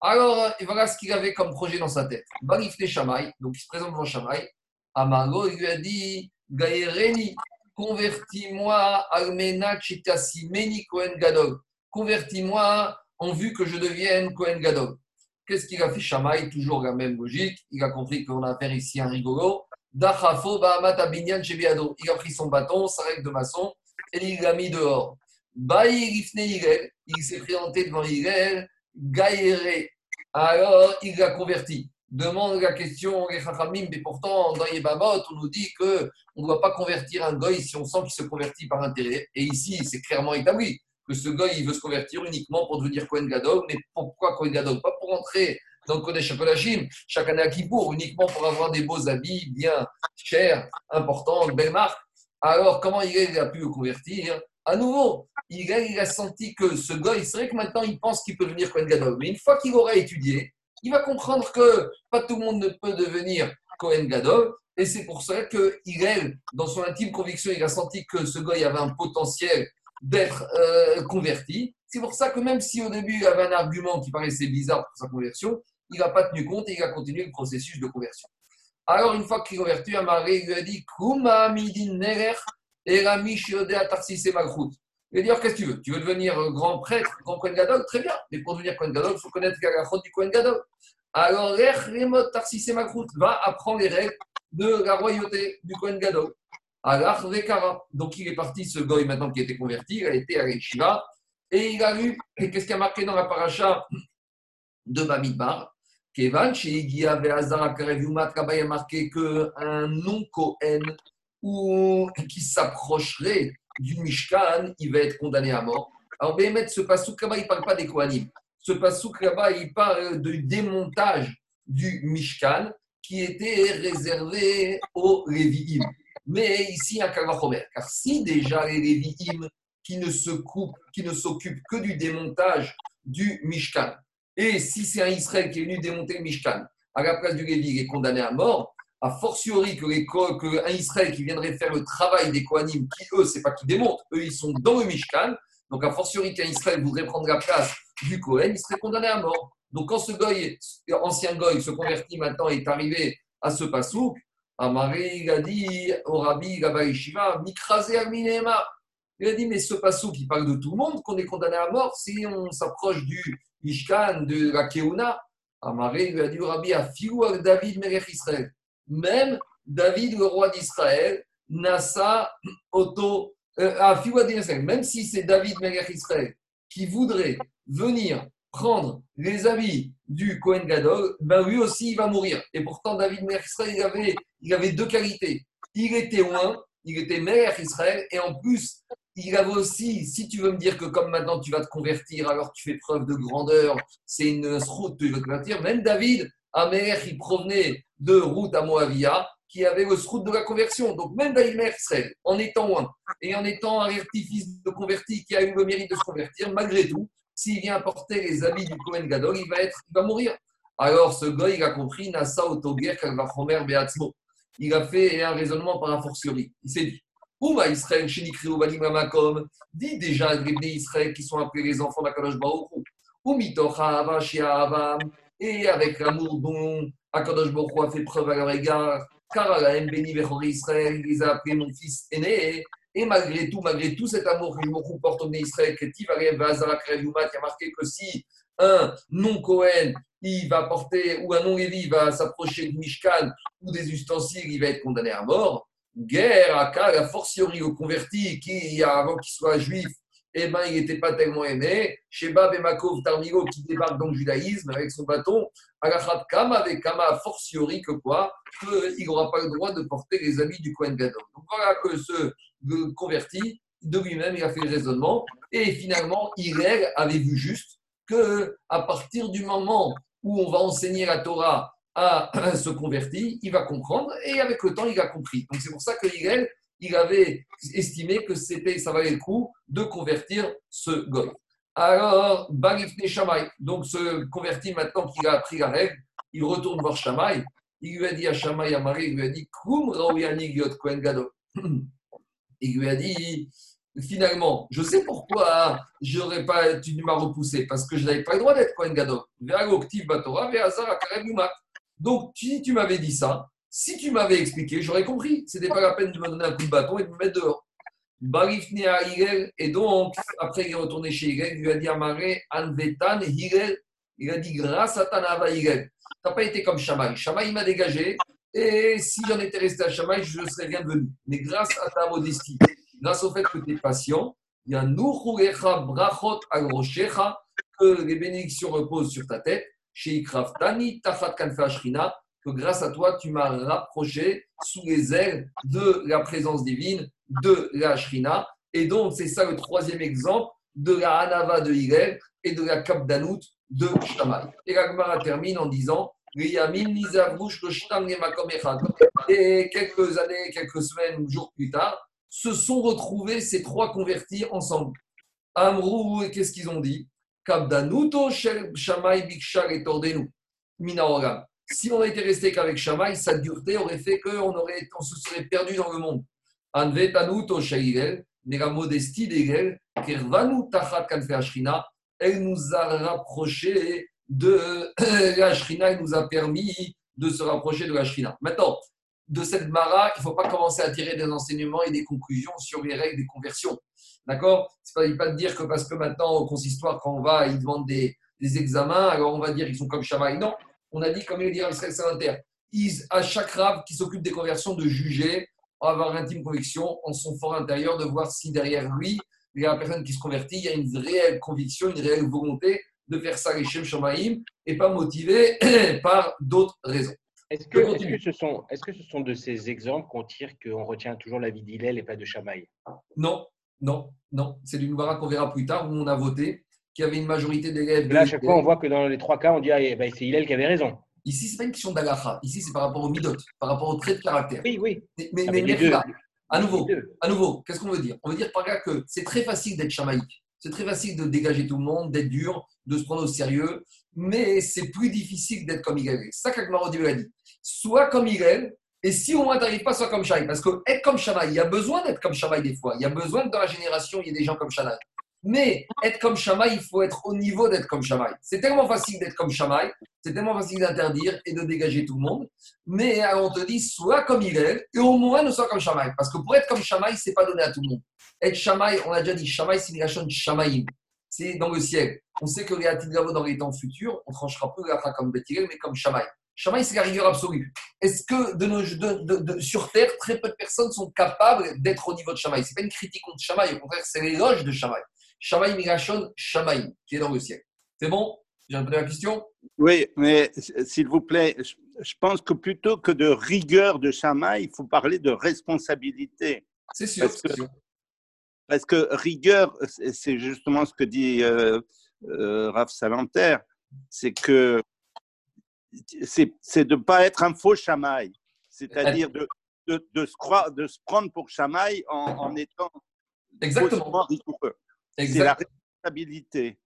Alors, voilà ce qu'il avait comme projet dans sa tête. Barifte Shamaï, donc il se présente devant Shamaï. Amargo, il lui a dit Gaëreni, convertis-moi, Almena Meni Kohen Gadol. Convertis-moi en vue que je devienne Kohen Gadol. Qu'est-ce qu'il a fait Shamaï? Toujours la même logique. Il a compris qu'on a affaire ici un rigolo. Dachafo Il a pris son bâton, sa règle de maçon, et il l'a mis dehors il s'est présenté devant Hillel, Gaïré. Alors, il l'a converti. Demande la question, mais pourtant, dans Yebamot, on nous dit qu'on ne doit pas convertir un goy si on sent qu'il se convertit par intérêt. Et ici, c'est clairement établi que ce goy, il veut se convertir uniquement pour devenir Kohen Gadol. Mais pourquoi Kohen Gadol? Pas pour entrer dans le Kodesh chaque année à Kippour, uniquement pour avoir des beaux habits bien chers, importants, de belles marques. Alors, comment il a pu le convertir? À nouveau, il a, senti que ce gars, c'est vrai que maintenant il pense qu'il peut devenir Kohen Gadol. Mais une fois qu'il aura étudié, il va comprendre que pas tout le monde ne peut devenir Cohen Gadol. Et c'est pour ça qu'il, dans son intime conviction, il a senti que ce gars avait un potentiel d'être euh, converti. C'est pour ça que même si au début il avait un argument qui paraissait bizarre pour sa conversion, il n'a pas tenu compte et il a continué le processus de conversion. Alors, une fois qu'il est converti, Amaré lui a dit Kuma midin et Rami shiodea tarsise malchut. Il va dire Qu'est-ce que tu veux? Tu veux devenir grand prêtre, grand Kohen Gadol? Très bien. Mais pour devenir Kohen Gadol, il faut connaître la du Kohen Gadol. Alors, Remot tarsise malchut va apprendre les règles de la royauté du Kohen Gadol. Alors, Vekara. Donc, il est parti, ce goy maintenant qui était converti, il a été à l'Eshiva et il a lu. Et qu'est-ce qu'il a marqué dans la paracha de Bamidbar? Kevan, chez Igia Veazara Karevumat, là-bas, il a marqué qu'un non-Kohen ou qui s'approcherait du Mishkan, il va être condamné à mort. Alors, Béhémet, ce pasouk là-bas, il ne parle pas des Kohanim. Ce pasouk là-bas, il parle du démontage du Mishkan qui était réservé aux Lévi'im. Mais ici, un Kavachomer. Car si déjà les Lévi'im qui ne s'occupent que du démontage du Mishkan, et si c'est un Israël qui est venu démonter le Mishkan, à la place du Lévi, il est condamné à mort, a fortiori que, les, que un Israël qui viendrait faire le travail des Kohanim, qui eux, c'est pas qui démontent, eux, ils sont dans le Mishkan, donc a fortiori qu'un Israël voudrait prendre la place du Kohen, il serait condamné à mort. Donc quand ce goy, ancien goy, se convertit maintenant et est arrivé à ce pasouk, Amari, il a dit au rabbi Gaba Shiva, Mikrasé Aminema. Il a dit, mais ce pasouk, qui parle de tout le monde, qu'on est condamné à mort si on s'approche du Mishkan, de la Keuna. Amari lui a dit au rabbi, Afilou David Melech Israël. Même David, le roi d'Israël, Nassa Auto. Euh, même si c'est David Melech Israël qui voudrait venir prendre les habits du Kohen Gadol, ben lui aussi il va mourir. Et pourtant, David Melech Israël, il avait, il avait deux qualités. Il était loin, il était Melech Israël, et en plus, il avait aussi, si tu veux me dire que comme maintenant tu vas te convertir, alors tu fais preuve de grandeur, c'est une route, tu veux te convertir, même David, Amer, il provenait de route à Moavia, qui avait le route de la conversion. Donc même David Israël, en étant loin, et en étant un fils de converti qui a eu le mérite de se convertir, malgré tout, s'il vient apporter les habits du Kohen Gadol, il va, être, il va mourir. Alors ce gars, il a compris, Nasa Otoger Kalvachomer Beatzmo. Il a fait un raisonnement par un fortiori. Il s'est dit, Ouma Israël, Shenikri Ovalim Amakom, dit déjà les Israël qui sont appelés les enfants d'Akadosh Baruch Ou Mitocha Avam, et avec l'amour dont Akadosh Baruch a fait preuve à leur égard, car Alain Beni Israël, il les a appelés mon fils aîné, et malgré tout, malgré tout cet amour que je porte au Israël, qui a marqué que si un non-Cohen, il va porter, ou un non-Lévi va s'approcher du Mishkan ou des ustensiles, il va être condamné à mort. Guerre, à a fortiori au converti qui, avant qu'il soit juif, eh ben, il n'était pas tellement aimé. Sheba Bemakov Tarmigo qui débarque dans le judaïsme avec son bâton, Kama avec Kama fortiori que quoi Qu'il n'aura pas le droit de porter les habits du Kohen Gadol. Donc voilà que ce converti, de lui-même, il a fait le raisonnement. Et finalement, Hillel avait vu juste que à partir du moment où on va enseigner la Torah à ce converti, il va comprendre et avec le temps, il a compris. Donc c'est pour ça que Hillel, il avait estimé que c'était, ça valait le coup de convertir ce goy. Alors, Bagifne Shamay, donc ce converti maintenant qu'il a appris la règle, il retourne voir Shamay. Il lui a dit à Shamay, à Marie, il lui a dit. Il lui a dit finalement, je sais pourquoi j'aurais pas, tu m'as repoussé, parce que je n'avais pas le droit d'être Kohen Gadol. Donc, tu m'avais dit ça, si tu m'avais expliqué, j'aurais compris. Ce n'était pas la peine de me donner un coup de bâton et de me mettre dehors. Barifne à et donc, après il est retourné chez Higel, il lui a dit à Maré, Anvetan, Higel, il a dit grâce à Tanava Higel. Tu n'as pas été comme Shamaï. Shamaï m'a dégagé, et si j'en étais resté à Shamaï, je ne serais rien devenu. Mais grâce à ta modestie, grâce au fait que tu es patient, il y a Brachot que les bénédictions reposent sur ta tête, chez Ikraftani, Tafat Kanfa que grâce à toi, tu m'as rapproché sous les ailes de la présence divine de la Shrina. Et donc, c'est ça le troisième exemple de la Hanava de Hillel et de la Kapdanout de Shtamay. Et la termine en disant et quelques années, quelques semaines ou jours plus tard, se sont retrouvés ces trois convertis ensemble. Amrou, et qu'est-ce qu'ils ont dit? Kabdanuto Shamay Bikshar et Tordenu. Minaorgam. Si on était resté qu'avec Shamaï, sa dureté aurait fait qu'on se serait perdu dans le monde. mais la modestie d'Egel, elle nous a rapproché de la Shrina, elle nous a permis de se rapprocher de la Shrina. Maintenant, de cette mara, il ne faut pas commencer à tirer des enseignements et des conclusions sur les règles des conversions. D'accord? Il ne pas dire que parce que maintenant, au consistoire, quand on va, ils demandent des, des examens, alors on va dire qu'ils sont comme Shamaï. Non, on a dit, comme il dit Israël Salinter, à chaque rave qui s'occupe des conversions, de juger, avoir l'intime conviction en son fort intérieur, de voir si derrière lui, il y a la personne qui se convertit, il y a une réelle conviction, une réelle volonté de faire ça les Shem Shamaïm et pas motivé par d'autres raisons. Est-ce que, est que, ce sont, est que ce sont de ces exemples qu'on tire qu'on retient toujours la vie d'Hillel et pas de Shamaï Non, non, non. C'est du Nouvara qu'on verra plus tard où on a voté qu'il y avait une majorité d'élèves. Là, à chaque fois, on voit que dans les trois cas, on dit ah, eh ben, c'est Hillel qui avait raison. Ici, ce n'est pas une question d'Alaha. Ici, c'est par rapport au midot, par rapport au trait de caractère. Oui, oui. Mais, mais, mais à nouveau, à nouveau, qu'est-ce qu'on veut dire? On veut dire par là que c'est très facile d'être chamaïque. C'est très facile de dégager tout le monde, d'être dur, de se prendre au sérieux, mais c'est plus difficile d'être comme Hillel. C'est ça qu'Agmaro a dit. Soit comme Hillel, et si au moins tu n'arrives pas, soit comme Shamaï. Parce que être comme Shamaï, il y a besoin d'être comme Shamaï des fois. Il y a besoin que dans la génération, il y ait des gens comme Shamaï. Mais être comme Shamaï, il faut être au niveau d'être comme Shamaï. C'est tellement facile d'être comme Shamaï, c'est tellement facile d'interdire et de dégager tout le monde. Mais on te dit, sois comme il est, et au moins ne sois comme Shamaï. Parce que pour être comme Shamaï, c'est pas donné à tout le monde. Être Shamaï, on a déjà dit, Shamaï, c'est de Shamaïm. C'est dans le ciel. On sait que les Atidgavo dans les temps futurs, on tranchera peu la comme Bethilel, mais comme Shamaï. Shamaï, c'est la rigueur absolue. Est-ce que sur Terre, très peu de personnes sont capables d'être au niveau de Shamaï Ce n'est pas une critique contre Shamaï, au contraire, c'est l'éloge de Shamaï. Shamaï Migashon, Shamaï, qui est dans le ciel. C'est bon? J'ai un peu la question? Oui, mais s'il vous plaît, je pense que plutôt que de rigueur de Shamaï, il faut parler de responsabilité. C'est sûr. Parce que, rigueur, c'est justement ce que dit euh, euh, Raph Salanter, c'est que c'est de ne pas être un faux chamaï, c'est-à-dire de, de, de, se de se prendre pour chamaï en, en étant Exactement. rigoureux. C'est la responsabilité.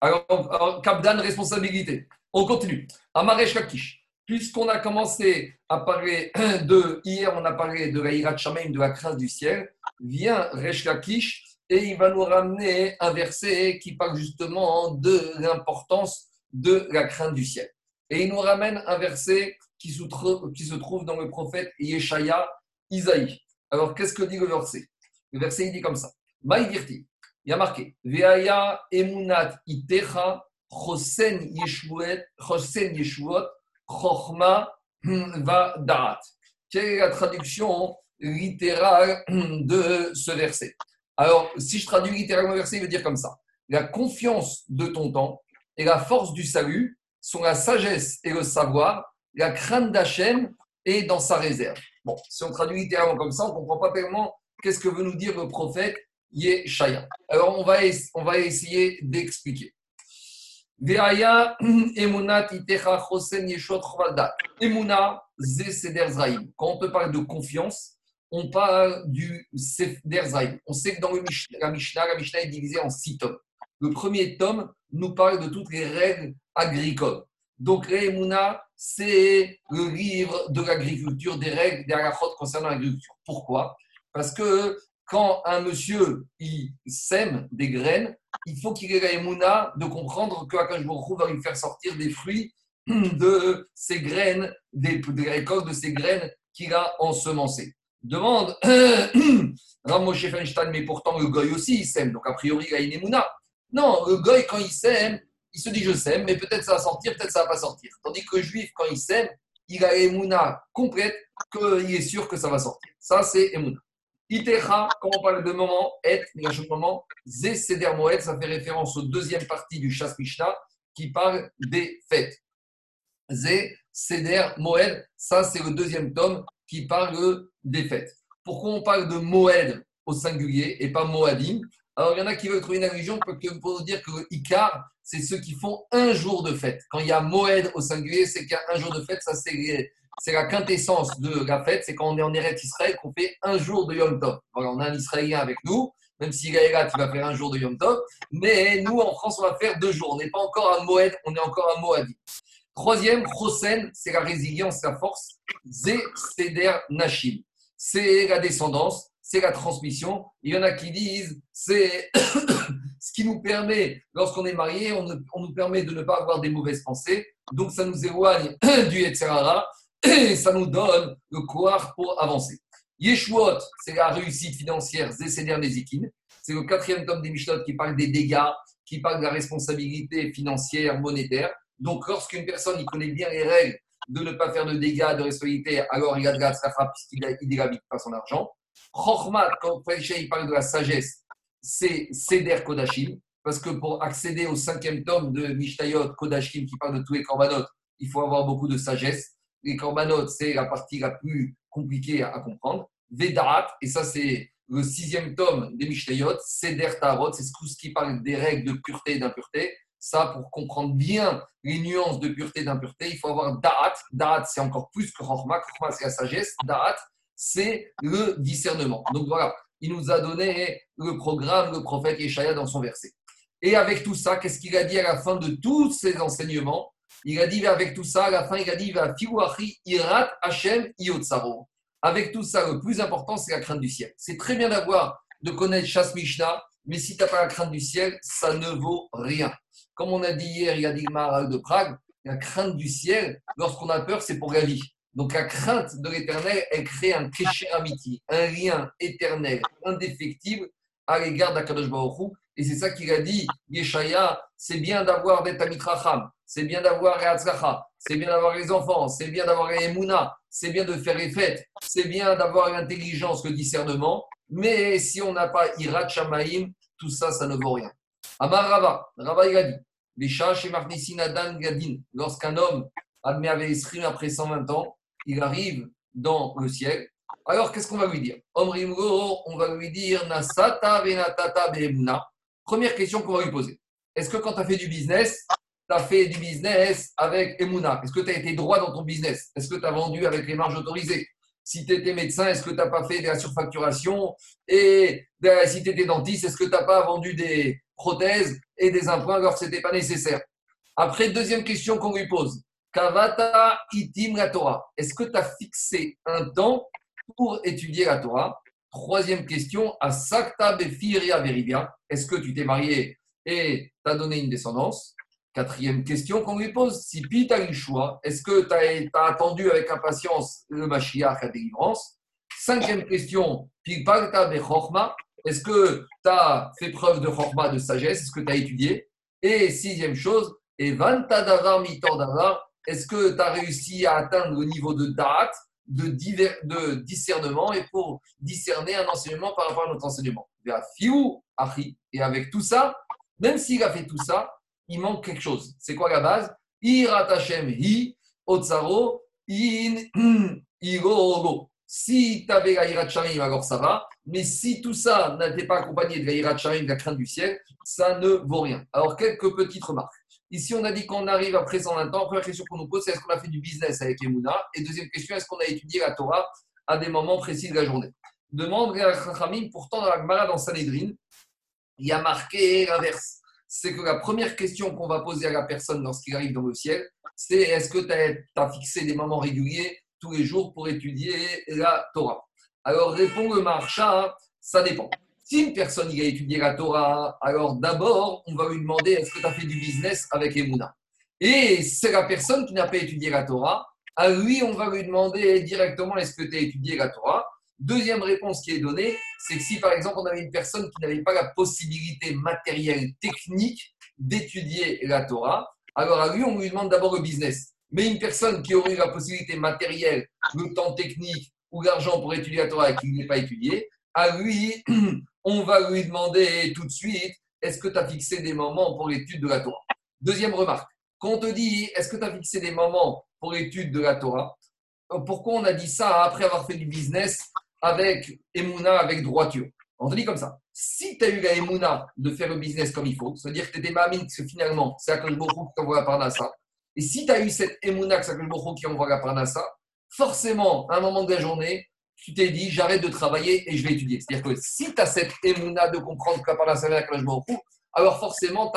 Alors, alors Kapdan, responsabilité. On continue. Amaresh Kakish. Puisqu'on a commencé à parler de, hier on a parlé de la Hirat de la crainte du ciel, vient Resh Kakish et il va nous ramener un verset qui parle justement de l'importance de la crainte du ciel. Et il nous ramène un verset qui se trouve, qui se trouve dans le prophète Yeshaya Isaïe. Alors, qu'est-ce que dit le verset? Le verset, il dit comme ça. Maïdirti, il y a marqué Veaya emunat itecha chosen yeshuot chochma va darat. Quelle est la traduction littérale de ce verset? Alors, si je traduis littéralement le verset, il veut dire comme ça La confiance de ton temps et la force du salut sont la sagesse et le savoir, la crainte d'Hachem est dans sa réserve. Bon, si on traduit littéralement comme ça, on ne comprend pas tellement qu'est-ce que veut nous dire le prophète Alors, on va, on va essayer d'expliquer. Emuna seder zraim. Quand on peut parler de confiance, on parle du seder zraim. On sait que dans le la Mishnah, la Mishnah est divisée en six tomes. Le premier tome nous parle de toutes les règles agricoles. Donc, Emuna, c'est le livre de l'agriculture, des règles, des halachot concernant l'agriculture. Pourquoi? Parce que quand un monsieur il sème des graines, il faut qu'il ait la émouna de comprendre que quand je me retrouve va lui faire sortir des fruits de ces graines, des, récoltes de ces graines qu'il a ensemencées. Demande Ramoshe Feinstein, mais pourtant le goy aussi il sème, donc a priori il a une émouna. Non, le goy quand il sème, il se dit je sème, mais peut-être ça va sortir, peut-être ça va pas sortir. Tandis que le juif quand il sème, il a émouna complète qu'il est sûr que ça va sortir. Ça c'est émouna. Itecha, quand on parle de moment, et, moment, Zé Seder Moed, ça fait référence aux deuxième partie du Chas Mishnah qui parle des fêtes. Zé Seder Moed, ça c'est le deuxième tome qui parle des fêtes. Pourquoi on parle de Moed au singulier et pas Moadim? Alors il y en a qui veulent trouver une allusion pour nous dire que Icar, c'est ceux qui font un jour de fête. Quand il y a Moed au singulier, c'est qu'il y a un jour de fête, ça c'est c'est la quintessence de la fête, c'est quand on est en Eretz Israël qu'on fait un jour de Yom Tov. Voilà, on a un Israélien avec nous, même s'il est là, tu vas faire un jour de Yom Tov, mais nous en France, on va faire deux jours. On n'est pas encore à Moed, on est encore à Moadi. Troisième, Chosen, c'est la résilience, la force. Zé, Seder, Nashim. C'est la descendance, c'est la transmission. Il y en a qui disent, c'est ce qui nous permet, lorsqu'on est marié, on, nous permet de ne pas avoir des mauvaises pensées. Donc, ça nous éloigne du Yetzerara et ça nous donne le courage pour avancer. Yeshuot, c'est la réussite financière, Nezikin. C'est le quatrième tome des Mishnot qui parle des dégâts, qui parle de la responsabilité financière, monétaire. Donc, lorsqu'une personne il connaît bien les règles de ne pas faire de dégâts, de responsabilité, alors il a de la puisqu'il ne dégravite pas son argent. Chokhmat, quand il parle de la sagesse, c'est Seder Kodashim, parce que pour accéder au cinquième tome de Mishtayot Kodashim, qui parle de tous les korbanot, il faut avoir beaucoup de sagesse. Les korbanot, c'est la partie la plus compliquée à, comprendre. Vedarat, et ça c'est le sixième tome des Mishtayot, Seder Tarot, c'est ce qui parle des règles de pureté et d'impureté. Ça, pour comprendre bien les nuances de pureté et d'impureté, il faut avoir Da'at. Da'at, c'est encore plus que Chokhmah. Chokhmah, c'est la sagesse. Da'at, c'est le discernement. Donc voilà, il nous a donné le programme, le prophète Yeshaya dans son verset. Et avec tout ça, qu'est-ce qu'il a dit à la fin de tous ces enseignements? Il a dit avec tout ça, à la fin, il a dit irat Hashem iotsaro. Avec tout ça, le plus important, c'est la crainte du ciel. C'est très bien d'avoir, de connaître Chasse Mishnah, mais si tu n'as pas la crainte du ciel, ça ne vaut rien. Comme on a dit hier, il y a dit de Prague, la crainte du ciel, lorsqu'on a peur, c'est pour la vie. Donc la crainte de l'éternel, elle crée un kécher amitié, un lien éternel, indéfectible à l'égard d'Akadosh Baruch Et c'est ça qu'il a dit, Yeshaya, c'est bien d'avoir des Tamitracham, c'est bien d'avoir les c'est bien d'avoir les enfants, c'est bien d'avoir les Emouna, c'est bien de faire les fêtes, c'est bien d'avoir l'intelligence, le discernement, mais si on n'a pas Irat Shamaim, tout ça, ça ne vaut rien. Amar Rava, Rava il a dit, Lorsqu'un homme admet avait esprit après 120 ans, il arrive dans le ciel. Alors, qu'est-ce qu'on va lui dire? On va lui dire Nasata venatata Première question qu'on va lui poser. Est-ce que quand tu as fait du business, tu as fait du business avec Emuna Est-ce que tu as été droit dans ton business? Est-ce que tu as vendu avec les marges autorisées? Si tu étais médecin, est-ce que tu n'as pas fait de la surfacturation? Et si tu étais dentiste, est-ce que tu n'as pas vendu des prothèses et des implants alors que ce n'était pas nécessaire? Après, deuxième question qu'on lui pose. Kavata itim la Torah. Est-ce que tu as fixé un temps pour étudier la Torah? Troisième question, à Sakta. Est-ce que tu t'es marié et t'as donné une descendance? Quatrième question qu'on lui pose, si Pete a eu le choix, est-ce que tu as, attendu avec impatience le Mashiach à délivrance? Cinquième question, est-ce que tu as fait preuve de chorma, de sagesse? Est-ce que tu as étudié? Et sixième chose, Mitordavar, est-ce que tu as réussi à atteindre le niveau de date, de, discernement et pour discerner un enseignement par rapport à notre enseignement Et avec tout ça, même s'il a fait tout ça, il manque quelque chose. C'est quoi la base? Hi, otsaro, in, Si tu avais la alors ça va. Mais si tout ça n'était pas accompagné de la Hirat de la crainte du ciel, ça ne vaut rien. Alors, quelques petites remarques. Ici, on a dit qu'on arrive après 120 ans. Première question qu'on nous pose, c'est est-ce qu'on a fait du business avec Emouna? Et deuxième question, est-ce qu'on a étudié la Torah à des moments précis de la journée? Demande à Chachamim, pourtant dans la Gemara, dans Sanhedrin, il y a marqué l'inverse. C'est que la première question qu'on va poser à la personne lorsqu'il arrive dans le ciel, c'est est-ce que tu as, fixé des moments réguliers tous les jours pour étudier la Torah? Alors répond le marcha, ça dépend. Si une personne il a étudié la Torah, alors d'abord, on va lui demander est-ce que tu as fait du business avec Emouna? Et c'est la personne qui n'a pas étudié la Torah. À lui, on va lui demander directement est-ce que tu as étudié la Torah? Deuxième réponse qui est donnée, c'est que si par exemple on avait une personne qui n'avait pas la possibilité matérielle, technique d'étudier la Torah, alors à lui, on lui demande d'abord le business. Mais une personne qui aurait la possibilité matérielle, le temps technique ou l'argent pour étudier la Torah et qui n'est pas étudié, à lui, on va lui demander tout de suite est-ce que tu as fixé des moments pour l'étude de la Torah? Deuxième remarque. Quand on te dit est-ce que tu as fixé des moments pour l'étude de la Torah? Euh, Pourquoi on a dit ça après avoir fait du business avec Emouna, avec droiture? On te dit comme ça. Si tu as eu la Emouna de faire le business comme il faut, c'est-à-dire que tu étais mamine, que finalement, c'est Akal qui t'envoie la Parnassa, et si tu as eu cette Emouna, que c'est Akal qui envoie la Parnassa, forcément, à un moment de la journée, tu t'es dit, j'arrête de travailler et je vais étudier. C'est-à-dire que si tu as cette émouna de comprendre part la alors forcément,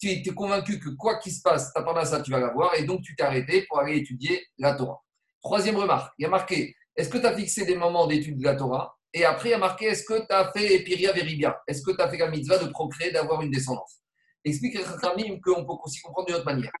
tu es convaincu que quoi qu'il se passe, ta parnassa, tu vas l'avoir, et donc tu t'es arrêté pour aller étudier la Torah. Troisième remarque, il y a marqué, est-ce que tu as fixé des moments d'étude de la Torah? Et après, il y a marqué, est-ce que tu as fait Piria Veribia? Est-ce que tu as fait la mitzvah de procréer, d'avoir une descendance? Explique Rachamim qu'on peut aussi comprendre d'une autre manière.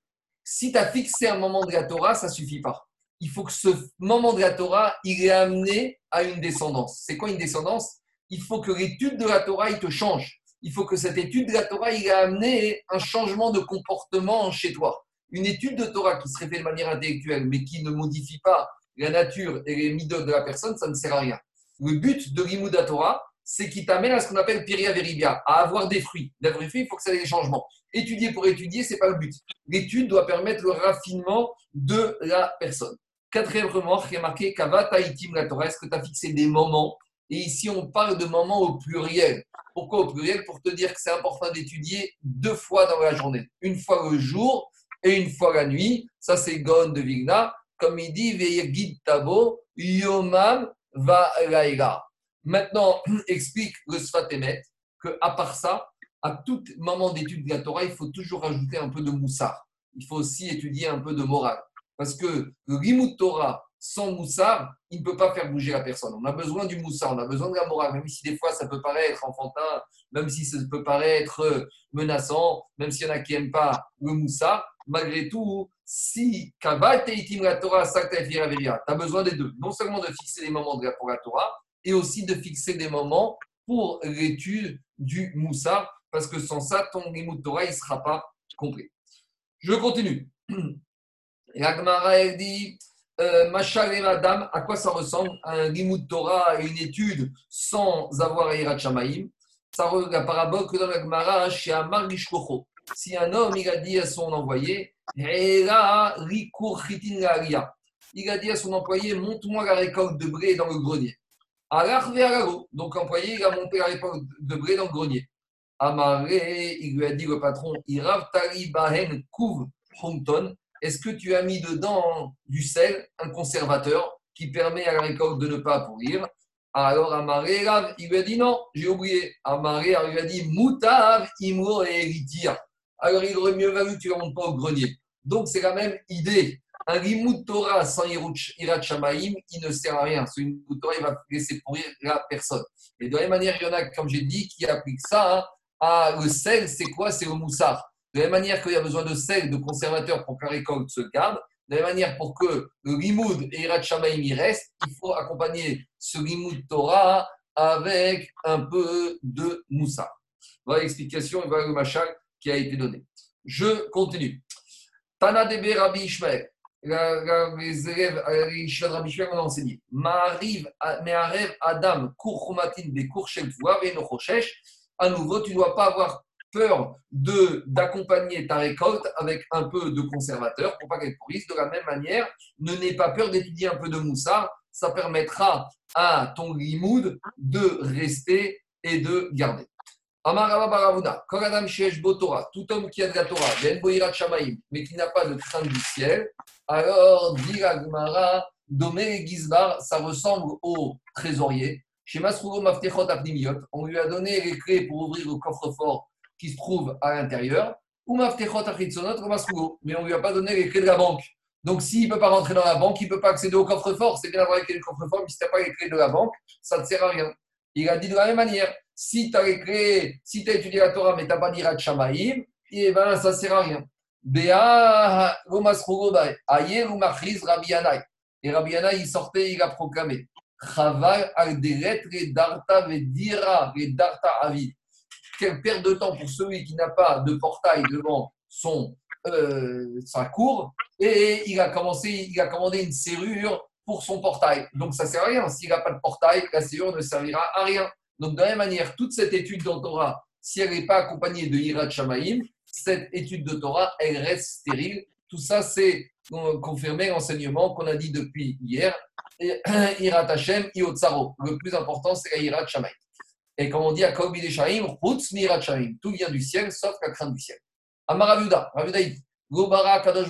Si tu as fixé un moment de la Torah, ça suffit pas. Il faut que ce moment de la Torah, il est amené à une descendance. C'est quoi une descendance? Il faut que l'étude de la Torah, il te change. Il faut que cette étude de la Torah, il ait amené un changement de comportement chez toi. Une étude de Torah qui serait faite de manière intellectuelle, mais qui ne modifie pas la nature et les midotes de la personne, ça ne sert à rien. Le but de l'Imoud Torah, c'est qu'il t'amène à ce qu'on appelle Piria Veribia, à avoir des fruits. D'avoir des fruits, il faut que ça ait des changements. Étudier pour étudier, ce n'est pas le but. L'étude doit permettre le raffinement de la personne. Quatrième est marqué Kava Taïtim la Torah. Est-ce que tu as fixé des moments? Et ici, on parle de moments au pluriel. Pourquoi au pluriel? Pour te dire que c'est important d'étudier deux fois dans la journée. Une fois le jour et une fois la nuit. Ça, c'est Gon de Vigna. Comme il dit, Ve'yagid Tabo, Yomam Va Maintenant, explique le Sfatemet qu'à part ça, à tout moment d'étude de la Torah, il faut toujours ajouter un peu de moussard. Il faut aussi étudier un peu de morale. Parce que le Rimut Torah sans moussard, il ne peut pas faire bouger la personne. On a besoin du moussard, on a besoin de la morale, même si des fois ça peut paraître enfantin, même si ça peut paraître menaçant, même s'il y en a qui n'aiment pas le moussard. Malgré tout, si Kavat et la Torah, tu as besoin des deux. Non seulement de fixer les moments de la, pour Torah, et aussi de fixer des moments pour l'étude du Moussa, parce que sans ça, ton Limut Torah, il ne sera pas complet. Je continue. L'Agmara, elle dit euh, Machal et Madame, à quoi ça ressemble Un Limut Torah, une étude sans avoir Eirat Shamaim? Ça la parabole que dans l'Agmara, chez Amar Si un homme, il a dit à son envoyé, il a dit à son employé, monte-moi la récolte de blé dans le grenier. Donc l'employé, il a monté à l'époque de blé dans le grenier. Amaré, il lui a dit le patron, Irav Tari Bahen Kuv est-ce que tu as mis dedans du sel, un conservateur qui permet à la récolte de ne pas pourrir? Alors Amaré, il lui a dit non, j'ai oublié. Amaré, lui a dit Moutav Imro et Alors il aurait mieux valu que tu ne montes pas au grenier. Donc c'est la même idée. Un Limut Torah sans Irat il ne sert à rien. Ce Limut Torah, il va laisser pourrir la personne. Et de la même manière, il y en a, comme j'ai dit, qui appliquent ça hein, à le sel, c'est quoi? C'est le moussard. De la même manière qu'il y a besoin de sel, de conservateur pour que la récolte se garde, de la même manière pour que le Limoud et Irat Shamaim y reste, il faut accompagner ce Limut Torah avec un peu de moussard. Voilà l'explication et voilà le machal qui a été donné. Je continue. Tana Debe Rabbi Ishmael les élèves l'Ishva de Rabbi Shmuel ont enseigné. Ma'ariv, Adam, cour chumatin, des cours shel et. À nouveau, tu ne dois pas avoir peur de d'accompagner ta récolte avec un peu de conservateur pour pas qu'elle pourrisse. De la même manière, ne n'aie pas peur d'étudier un peu de moussard. Ça permettra à ton limoud de rester et de garder. Tout homme qui a de la Torah, mais qui n'a pas de crainte du ciel, alors, dit Gmara, Domé Gizbar, ça ressemble au trésorier. Chez Masrugo Maftechot on lui a donné les clés pour ouvrir le coffre-fort qui se trouve à l'intérieur. Mais on ne lui a pas donné les clés de la banque. Donc, s'il ne peut pas rentrer dans la banque, il ne peut pas accéder au coffre-fort. C'est bien d'avoir les clés du coffre-fort, mais si tu n'as pas les clés de la banque, ça ne sert à rien. Il a dit de la même manière si tu as les clés, si tu as étudié la Torah, mais tu n'as pas d'Irat Shamaïm, eh ben, ça ne sert à rien. Et Rabbi Yanai, il sortait, il a proclamé Chaval al darta vedira darta avid. Quelle perte de temps pour celui qui n'a pas de portail devant son, euh, sa cour et il a, commencé, il a commandé une serrure pour son portail. Donc ça ne sert à rien. S'il n'a pas de portail, la serrure ne servira à rien. Donc de la même manière, toute cette étude dans Torah, si elle n'est pas accompagnée de Hirat cette étude de Torah, elle reste stérile. Tout ça, c'est confirmer l'enseignement qu'on a dit depuis hier. Irat Hashem, Iotsaro. Le plus important, c'est la Irat Shamaim. Et comme on dit à Kobi Deshaim, Chutz Mirat Shamaim. Tout vient du ciel, sauf la crainte du ciel. Amaravuda, Ravuda dit Gobara Kadosh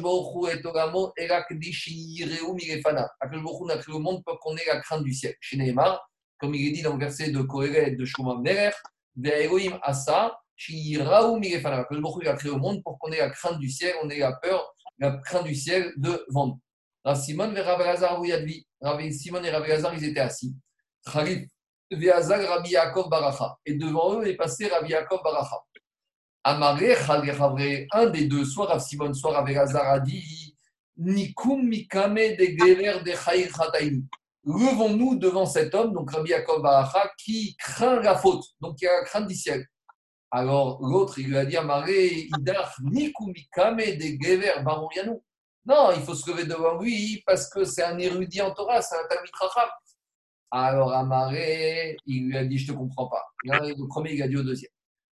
et Togamo Erak Dishi Yireu Mirefana. Akadosh Baruch n'a créé le monde pour qu'on ait la crainte du ciel. Chez Neymar, comme il est dit dans le verset de Kohelet de Shumam Merer, Ve'elohim Asa, Shiraou Mirefana. Le il a créé au monde pour qu'on ait la crainte du ciel, on ait la peur, la crainte du ciel devant nous. Rav Simon et Rav Lazar, ils étaient assis. Khalif, Rabbi Yaakov. Et devant eux est passé Rabbi Yaakov Baracha. Amaré, un des deux, soit Rav Simon, soit Rav Lazar a dit Nikum Mikame de Gever de Chaïr Chataïm. Levons-nous devant cet homme, donc Rabbi Yaakov Baracha, qui craint la faute, donc qui a la crainte du ciel. Alors l'autre, il lui a dit Amaré, Idar Nikum Mikame de Gever Barouyanu. Non, il faut se lever devant lui parce que c'est un érudit en Torah, c'est un Rachab. Alors Amaré, il lui a dit Je ne te comprends pas. Le premier, il a dit au deuxième.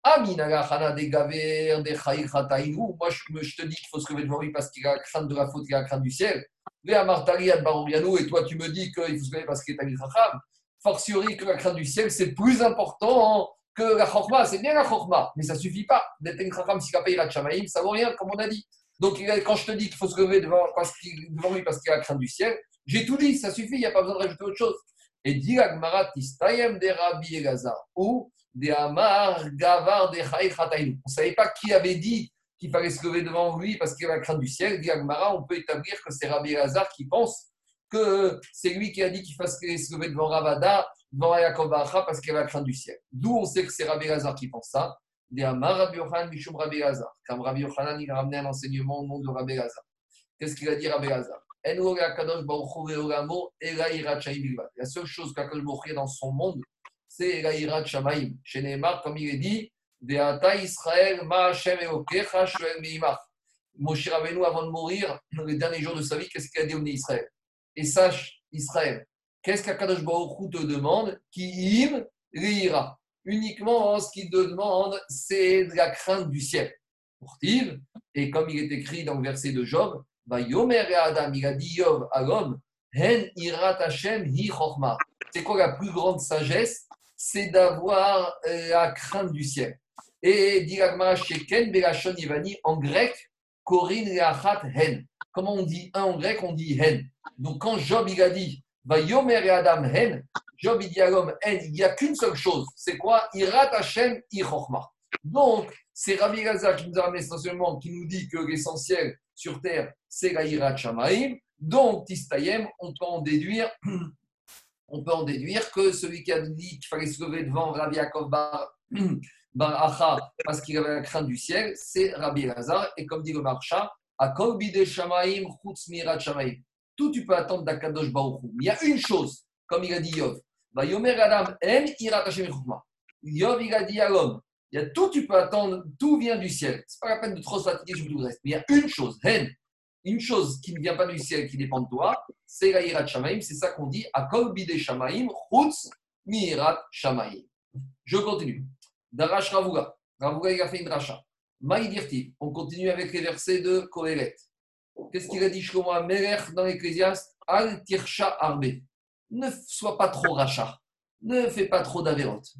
Moi, je, te dis qu'il faut se lever devant lui parce qu'il a la crainte de la faute, il a la crainte du ciel. Et toi, tu me dis qu'il faut se lever parce qu'il est Rachab. Fortiori que la crainte du ciel, c'est plus important que la chorma. C'est bien la chorma, mais ça ne suffit pas. D'être un Rachab, si il a Chamaïm, ça ne vaut rien, comme on a dit. Donc, quand je te dis qu'il faut se lever devant, devant lui parce qu'il a la crainte du ciel, j'ai tout dit, ça suffit, il n'y a pas besoin de rajouter autre chose. Et dit Agmarat Tistayem de Rabbi Elazar, ou de Amar Gavar de On ne savait pas qui avait dit qu'il fallait se lever devant lui parce qu'il a la crainte du ciel. Dit Agmara, on peut établir que c'est Rabbi Elazar qui pense que c'est lui qui a dit qu'il fallait se lever devant Ravada, devant Yaakov parce qu'il a la crainte du ciel. D'où on sait que c'est Rabbi Elazar qui pense ça. Rabbi Yochanan Mishum Rabbi Lazar. Comme Rabbi Yochanan, il a ramené au nom de Rabbi Lazar. Qu'est-ce qu'il a dit Rabbi Lazar La seule chose qu'Akadosh Baruch dans son monde, c'est la Irat Shamaim. Chez Neymar, comme il est dit, Deata Israël, Ma Hashem Eokecha, Shoel Meimach. Moshe avant de mourir, les derniers jours de sa vie, qu'est-ce qu'il a dit au Israël? Et sache, Israël, qu'est-ce qu'Akadosh Baruch te demande? Qui im l'ira uniquement ce qu'il demande, c'est la crainte du ciel. Et comme il est écrit dans le verset de Job, Yomer et Adam, il a dit Yov à l'homme, Hen irat Hashem hi C'est quoi la plus grande sagesse? C'est d'avoir euh, la crainte du ciel. Et dit Sheken Belashon Ivani, en grec, Korin Leachat Hen. Comment on dit un en grec On dit Hen. Donc quand Job il a dit Yomer et Adam Hen, Job, il dit à l'homme, il n'y a qu'une seule chose. C'est quoi? Irat Hashem Ichochma. Donc, c'est Rabbi Gaza qui nous a ramené essentiellement, qui nous dit que l'essentiel sur terre, c'est la Irat Shamaim. Donc, Tistayem, on peut en déduire. On peut en déduire que celui qui a dit qu'il fallait se lever devant Rabbi Yaakov Bar, Acha parce qu'il avait la crainte du ciel, c'est Rabbi Lazar. Et comme dit le Marcha, Bide Shamaim, Chutz Mirat. Tout tu peux attendre d'Akadosh Baruch Il y a une chose, comme il a dit Yov. Yov, il a dit à l'homme, il y a tout, tu peux attendre, tout vient du ciel. Ce n'est pas la peine de trop se fatiguer sur tout le reste. Mais il y a une chose, Hen, une chose qui ne vient pas du ciel, qui dépend de toi, c'est la Irat Shamaim. C'est ça qu'on dit, Akol Bide Shamaim, Chutz Mirat Shamaim. Je continue. Darash Ravuga. Ravuga, il a fait une dracha. Maïdirti. On continue avec les versets de Kohelet. Qu'est-ce qu'il a dit Shlomo Melech dans l'Ecclésiaste? Al Tirsha Arbe ne sois pas trop rachat, ne fais pas trop d'avérote.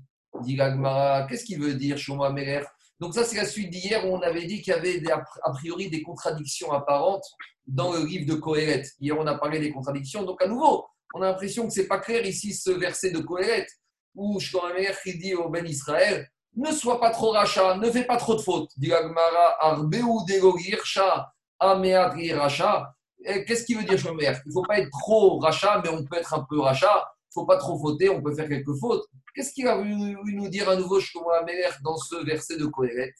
Qu'est-ce qu'il veut dire, Shoma Meler Donc, ça, c'est la suite d'hier où on avait dit qu'il y avait a priori des contradictions apparentes dans le livre de Kohelet. Hier, on a parlé des contradictions. Donc, à nouveau, on a l'impression que ce n'est pas clair ici ce verset de Kohelet où Shlomo Meler dit au Ben Israël ne sois pas trop rachat, ne fais pas trop de fautes. Dit Arbeu Degogircha, Racha. Qu'est-ce qu'il veut dire Shomer Il ne faut pas être trop rachat, mais on peut être un peu rachat. Il faut pas trop fauter, on peut faire quelques fautes. Qu'est-ce qu'il a voulu nous dire à nouveau Shlomo Amer dans ce verset de Kohéret?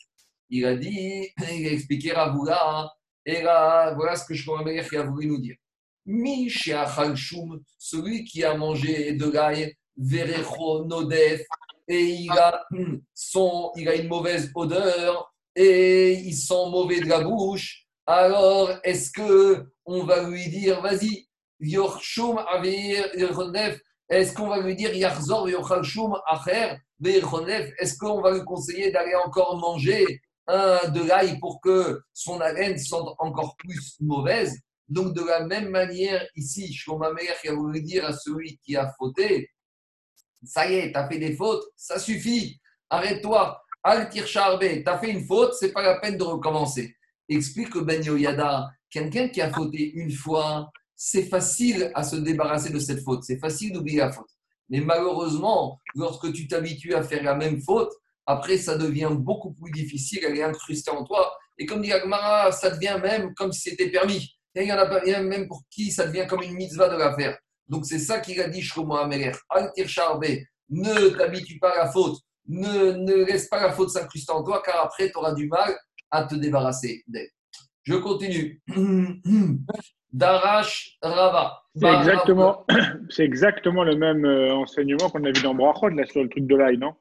Il a dit, il a expliqué Ravoula, hein, et là, voilà ce que Shlomo Amer a voulu nous dire. Mi celui qui a mangé de l'ail, Verecho Nodef, et il a, son, il a une mauvaise odeur, et ils sont mauvais de la bouche, alors est-ce que on va lui dire, vas-y, Yorshum est-ce qu'on va lui dire Yarzor Yochalshum Acher Est-ce qu'on va lui conseiller d'aller encore manger un de l'ail pour que son haleine sente encore plus mauvaise? Donc, de la même manière, ici, ma mère qui a voulu dire à celui qui a fauté Ça y est, tu as fait des fautes, ça suffit, arrête-toi. Al-Tir tu as fait une faute, c'est pas la peine de recommencer. Explique Ben Yoyada Quelqu'un qui a fauté une fois, c'est facile à se débarrasser de cette faute, c'est facile d'oublier la faute. Mais malheureusement, lorsque tu t'habitues à faire la même faute, après, ça devient beaucoup plus difficile, elle est incrustée en toi. Et comme dit Agmara, ça devient même comme si c'était permis. Et il y en a pas même pour qui ça devient comme une mitzvah de la faire. Donc c'est ça qu'il a dit Shlomo Ameler. Ne t'habitue pas à la faute, ne, ne laisse pas la faute s'incruster en toi, car après tu auras du mal à te débarrasser d'elle. Je continue. Darash Rava. C'est exactement, c'est exactement le même euh, enseignement qu'on a vu dans Brachot, là, sur le truc de l'ail, non?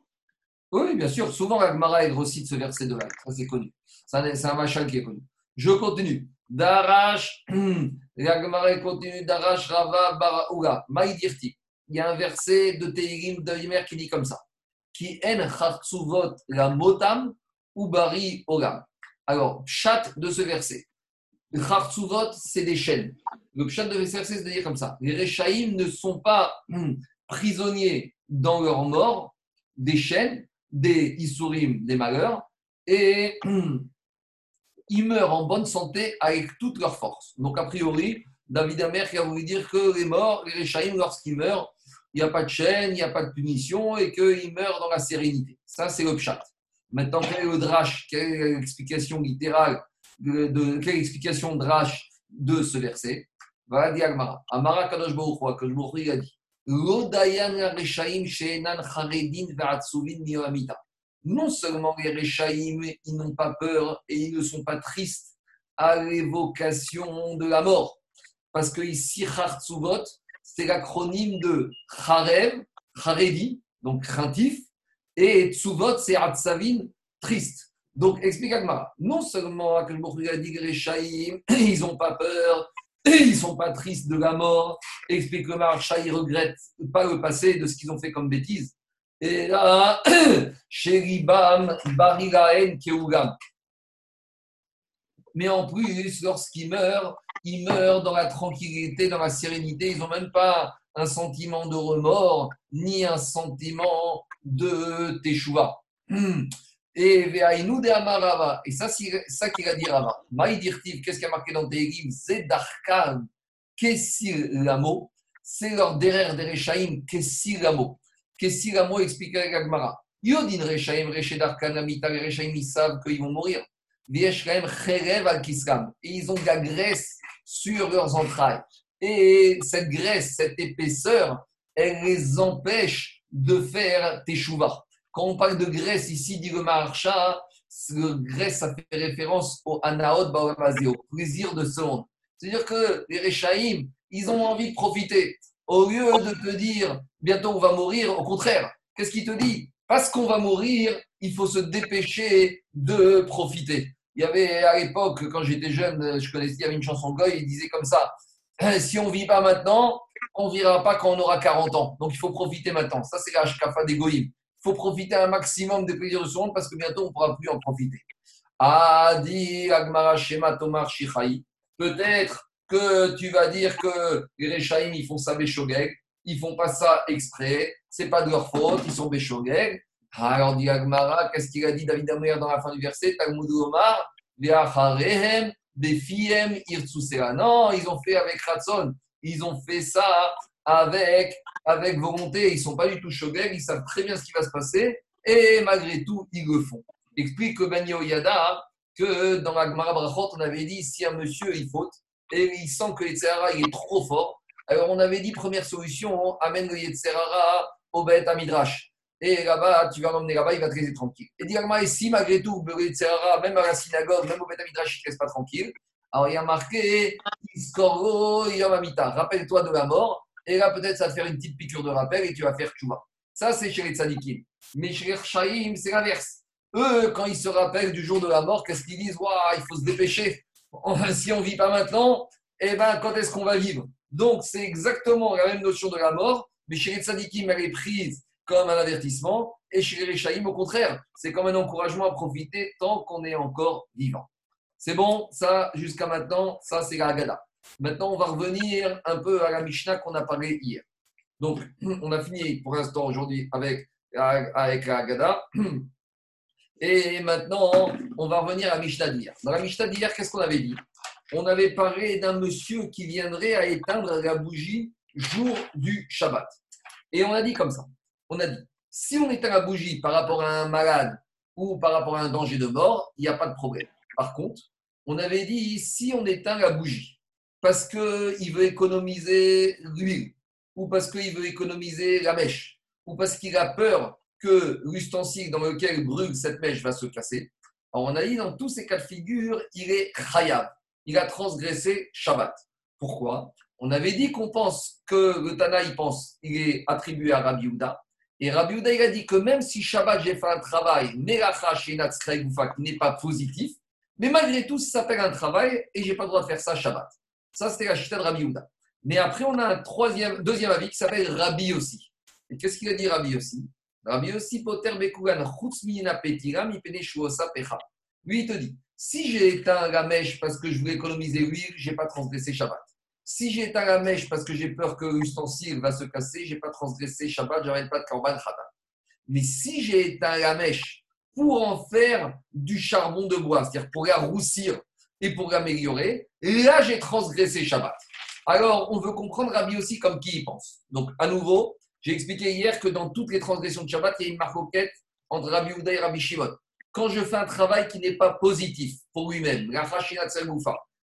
Oui, bien sûr. Souvent, Agmara est recite ce verset de l'ail. Ça, c'est connu. C'est un machin qui est connu. Je continue. Darash, Agmara continue. Darash Rava Baraoula. Maïdirti. Il y a un verset de Teirim de Ymer qui dit comme ça. Qui en chartsuvot la motam ou bari olam. Alors, chat de ce verset. Khartsuvot, c'est des chaînes. Le chat de ce verset, c'est de dire comme ça. Les Rechaïm ne sont pas hum, prisonniers dans leur mort des chaînes, des Isurim, des malheurs, et hum, ils meurent en bonne santé avec toute leur force. Donc, a priori, David Amer qui a voulu dire que les morts, les Rechaïm, lorsqu'ils meurent, il n'y a pas de chaîne, il n'y a pas de punition et qu'ils meurent dans la sérénité. Ça, c'est le chat. Maintenant, quel est le drash Quelle est l'explication littérale de, de, Quelle explication drash de ce verset? Voilà, dit Agmara. Amara Kadosh Baruch que je a dit non seulement les Rechaim, ils n'ont pas peur et ils ne sont pas tristes à l'évocation de la mort. Parce que ici, c'est l'acronyme de Charev, Charedi, donc craintif, et Tsuvot, c'est Atsavin, triste. Donc, explique Agmara. Non seulement a dit ils n'ont pas peur, ils ne sont pas tristes de la mort. Explique le Marcha, ils ne regrettent pas le passé de ce qu'ils ont fait comme bêtises. Et là, Sheribam, Barigaen, Keugam. Mais en plus, lorsqu'ils meurent, ils meurent dans la tranquillité, dans la sérénité. Ils n'ont même pas un sentiment de remords, ni un sentiment de teshuva. Et. Et ça, c'est ça qu'il a dit Rava. Maïdirtiv, qu'est-ce qu'il a marqué dans Tehillim Zedarkan, Kessir Lamo. C'est leur derrière des Rechaim, Kessir Lamo. Kessir Lamo explique avec Agmara. Yodin Rechaim, Rechedarkan, Amita, les Rechaim, ils savent qu'ils vont mourir. Vieshraim, Cherev al Kisram. Et ils ont de la graisse sur leurs entrailles. Et cette graisse, cette épaisseur, elle les empêche de faire teshuva. Quand on parle de graisse ici, dit le Maharsha, graisse, ça fait référence au anaot au plaisir de ce monde. C'est-à-dire que les Rechaïm, ils ont envie de profiter. Au lieu de te dire, bientôt on va mourir, au contraire, qu'est-ce qu'il te dit? Parce qu'on va mourir, il faut se dépêcher de profiter. Il y avait à l'époque, quand j'étais jeune, je connaissais, il y avait une chanson Goy, il disait comme ça si on ne vit pas maintenant, on ne vivra pas quand on aura 40 ans. Donc il faut profiter maintenant. Ça, c'est la shkafa des Il faut profiter un maximum des plaisirs de ce monde parce que bientôt on ne pourra plus en profiter. Adi Agmara Shema Tomar Peut-être que tu vas dire que les Rechaim, ils font ça béchogeg. Ils font pas ça exprès. C'est pas de leur faute. Ils sont béchogeg. Alors dit Agmara, qu'est-ce qu'il a dit David Amer dans la fin du verset? Talmud Omar, Befiem Irtsusera. Non, ils ont fait avec Ratson. Ils ont fait ça avec, avec volonté. Ils ne sont pas du tout choqués. Ils savent très bien ce qui va se passer. Et malgré tout, ils le font. Explique que Ben Yada que dans la Gemara Brachot, on avait dit si un monsieur il faute et il sent que Yetzerara il est trop fort, alors on avait dit première solution, amène le Yetzerara au Beth Midrash et là-bas, tu vas l'emmener là-bas, il va te laisser tranquille. Et directement, et si malgré tout, même à la synagogue, même au Betamidrash, il ne te laisse pas tranquille, alors il y a marqué Iskoro Yomamita, rappelle-toi de la mort, et là peut-être ça va te faire une petite piqûre de rappel et tu vas faire vois. Ça, c'est chez les. Mais chez les c'est l'inverse. Eux, quand ils se rappellent du jour de la mort, qu'est-ce qu'ils disent? Waouh, il faut se dépêcher. Si on ne vit pas maintenant, eh ben, quand est-ce qu'on va vivre? Donc, c'est exactement la même notion de la mort, mais chez les elle est prise comme un avertissement. Et chez les au contraire, c'est comme un encouragement à profiter tant qu'on est encore vivant. C'est bon, ça, jusqu'à maintenant, ça, c'est la Haggadah. Maintenant, on va revenir un peu à la Mishnah qu'on a parlé hier. Donc, on a fini pour l'instant aujourd'hui avec, avec la Haggadah. Et maintenant, on va revenir à Mishnah d'hier. Dans la Mishnah d'hier, qu'est-ce qu'on avait dit? On avait parlé d'un monsieur qui viendrait à éteindre la bougie jour du Shabbat. Et on a dit comme ça on a dit Si on éteint la bougie par rapport à un malade ou par rapport à un danger de mort, il n'y a pas de problème. Par contre, on avait dit si on éteint la bougie parce qu'il veut économiser l'huile, ou parce qu'il veut économiser la mèche, ou parce qu'il a peur que l'ustensile dans lequel brûle cette mèche va se casser. Alors on a dit dans tous ces cas de figure, il est khayab, il a transgressé Shabbat. Pourquoi? On avait dit qu'on pense que le Tana, il pense, il est attribué à Rabbi Uda. Et Rabbi Uda, il a dit que même si Shabbat, j'ai fait un travail, n'est pas positif, mais malgré tout, ça s'appelle un travail et j'ai pas le droit de faire ça Shabbat. Ça, c'était la chita de Rabbi Uda. Mais après, on a un troisième, deuxième avis qui s'appelle Rabbi aussi. Et qu'est-ce qu'il a dit Rabbi aussi Rabbi aussi, Poter Bekugan, Pecha. Lui, il te dit si j'ai éteint la mèche parce que je voulais économiser l'huile, je n'ai pas transgressé Shabbat. Si j'ai éteint la mèche parce que j'ai peur que l'ustensile va se casser, je n'ai pas transgressé Shabbat, je pas de Korban Khata. Mais si j'ai éteint la mèche pour en faire du charbon de bois, c'est-à-dire pour la roussir et pour l'améliorer, là j'ai transgressé Shabbat. Alors, on veut comprendre Rabbi aussi comme qui il pense. Donc, à nouveau, j'ai expliqué hier que dans toutes les transgressions de Shabbat, il y a une marcoquette entre Rabbi Ouda et Rabbi Shimon. Quand je fais un travail qui n'est pas positif pour lui-même,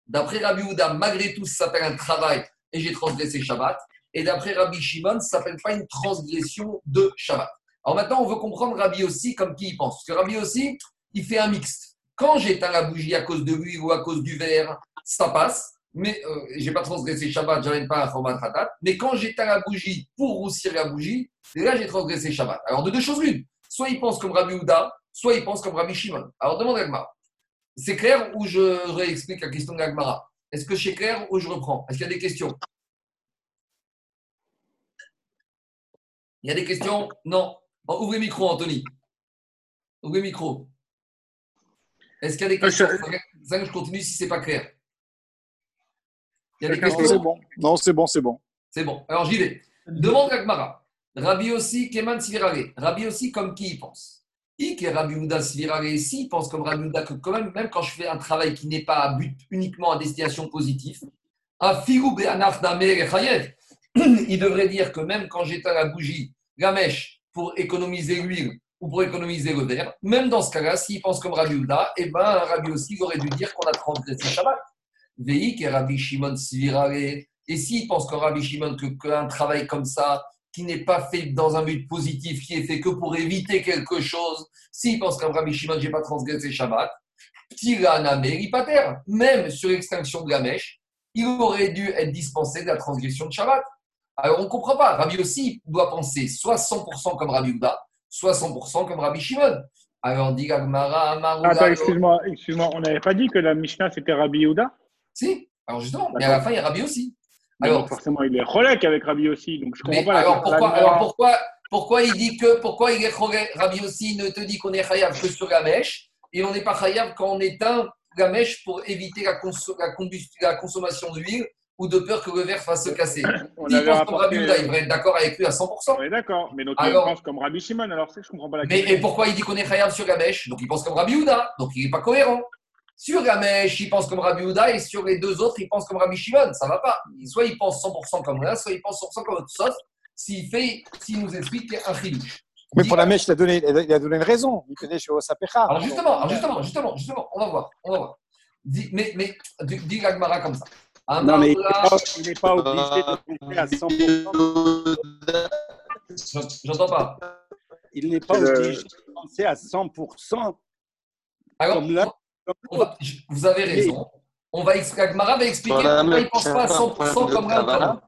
d'après Rabbi Ouda, malgré tout, ça s'appelle un travail et j'ai transgressé Shabbat. Et d'après Rabbi Shimon, ça ne s'appelle pas une transgression de Shabbat. Alors maintenant, on veut comprendre Rabbi aussi comme qui il pense. Parce que Rabbi aussi, il fait un mixte. Quand j'éteins la bougie à cause de lui ou à cause du verre, ça passe mais je euh, j'ai pas transgressé Shabbat, je n'arrive pas à format Khatat. Mais quand j'éteins la bougie pour roussir la bougie, là j'ai transgressé Shabbat. Alors de deux choses l'une, soit il pense comme Rabbi Houda, soit il pense comme Rabbi Shimon. Alors demande Agmara. C'est clair ou je réexplique la question de Est-ce que c'est clair ou je reprends? Est-ce qu'il y a des questions? Il y a des questions? Non. ouvrez le micro, Anthony. Ouvrez le micro. Est-ce qu'il y a des euh, questions Je continue si ce n'est pas clair. Il y a des questions C'est bon. Non, c'est bon, c'est bon. C'est bon. Alors j'y vais. Demande Gagmara. Rabbi aussi, Keman Svirare. Rabbi aussi, comme qui il pense? I, que Rabbi Ouda Svirare, si, il pense comme Rabbi Ouda que quand même, même quand je fais un travail qui n'est pas à but uniquement à destination positive, à il devrait dire que même quand j'éteins la bougie, la mèche, pour économiser l'huile ou pour économiser le verre, même dans ce cas-là, s'il pense comme Rabbi Ouda, eh ben, Rabbi aussi aurait dû dire qu'on a transgressé Shabbat. Veik et Rabbi Shimon Svirare. Et s'il pense que Rabbi Shimon, qu'un travail comme ça, qui n'est pas fait dans un but positif, qui est fait que pour éviter quelque chose, s'il pense qu'un Rabbi Shimon, je n'ai pas transgressé Shabbat, même sur l'extinction de la mèche, il aurait dû être dispensé de la transgression de Shabbat. Alors on ne comprend pas. Rabbi aussi doit penser soit 100% comme Rabbi Uda, soit 100% comme Rabbi Shimon. Alors dit Gagmara, Attends, excuse-moi, excuse-moi, on n'avait pas dit que la Mishnah c'était Rabbi Uda si, alors justement, mais à la fin, il y a Rabbi aussi. Alors, forcément, il est relèque avec Rabbi aussi. Donc je comprends pas alors, pourquoi, alors pourquoi, pourquoi il dit que pourquoi il est Rabbi aussi ne te dit qu'on est chayav que sur la mèche et on n'est pas chayav quand on éteint la mèche pour éviter la, la, consommation d'huile ou de peur que le verre fasse se casser. On il pense comme Rabbi Uda, il devrait être d'accord avec lui à 100%. Oui, d'accord, mais notre alors, pense comme Rabbi Shimon, alors je ne comprends pas la question. Mais et pourquoi il dit qu'on est chayav sur mèche Donc il pense comme Rabbi Uda, donc il n'est pas cohérent. Sur mèche, il pense comme Rabbi Houda et sur les deux autres, il pense comme Rabbi Shimon. Ça ne va pas. Soit il pense 100% comme l'un, soit il pense 100% comme l'autre. Sauf s'il fait, s'il nous explique un chidouche. Mais pour la mèche, il a donné, il a donné une raison. Il connaît chez Osapecha. Alors justement, justement, justement, justement, on va voir. On va voir. Dis, mais, mais dis l'Agmara comme ça. Non, mais il n'est pas, obligé de penser à 100%. J'entends pas. Il n'est pas obligé de penser à 100%. Alors, comme là, vous avez raison. On va Agmara va expliquer pourquoi il ne pense pas à 100% comme Rabbi.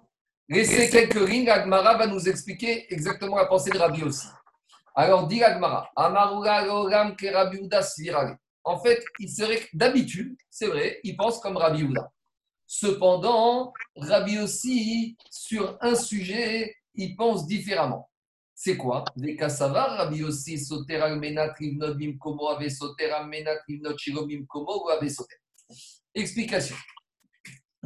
Laissez quelques lignes, Agmara va nous expliquer exactement la pensée de Rabbi aussi. Alors, dit Agmara, En fait, il serait d'habitude, c'est vrai, il pense comme Rabbi Ouda. Cependant, Rabbi aussi, sur un sujet, il pense différemment. C'est quoi? Des kassavar, Rabbi aussi, soter almenat rivnot komo ave soter almenat rivnot shiromim komo ou ave soter. Explication.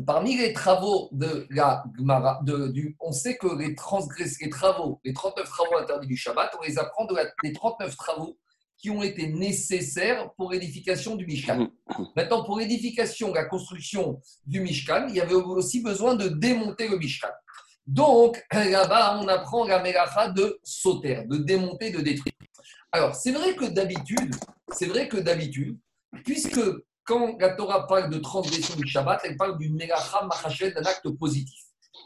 Parmi les travaux de la Gemara, de, du, on sait que les, transgress, les travaux, les 39 travaux interdits du Shabbat, on les apprend de la, les 39 travaux qui ont été nécessaires pour l'édification du Mishkan. Maintenant, pour l'édification, la construction du Mishkan, il y avait aussi besoin de démonter le Mishkan. Donc, là-bas, on apprend la mélacha de sauter, de démonter, de détruire. Alors, c'est vrai que d'habitude, c'est vrai que d'habitude, puisque quand la Torah parle de transgression du Shabbat, elle parle d'une mélacha machachet, d'un acte positif.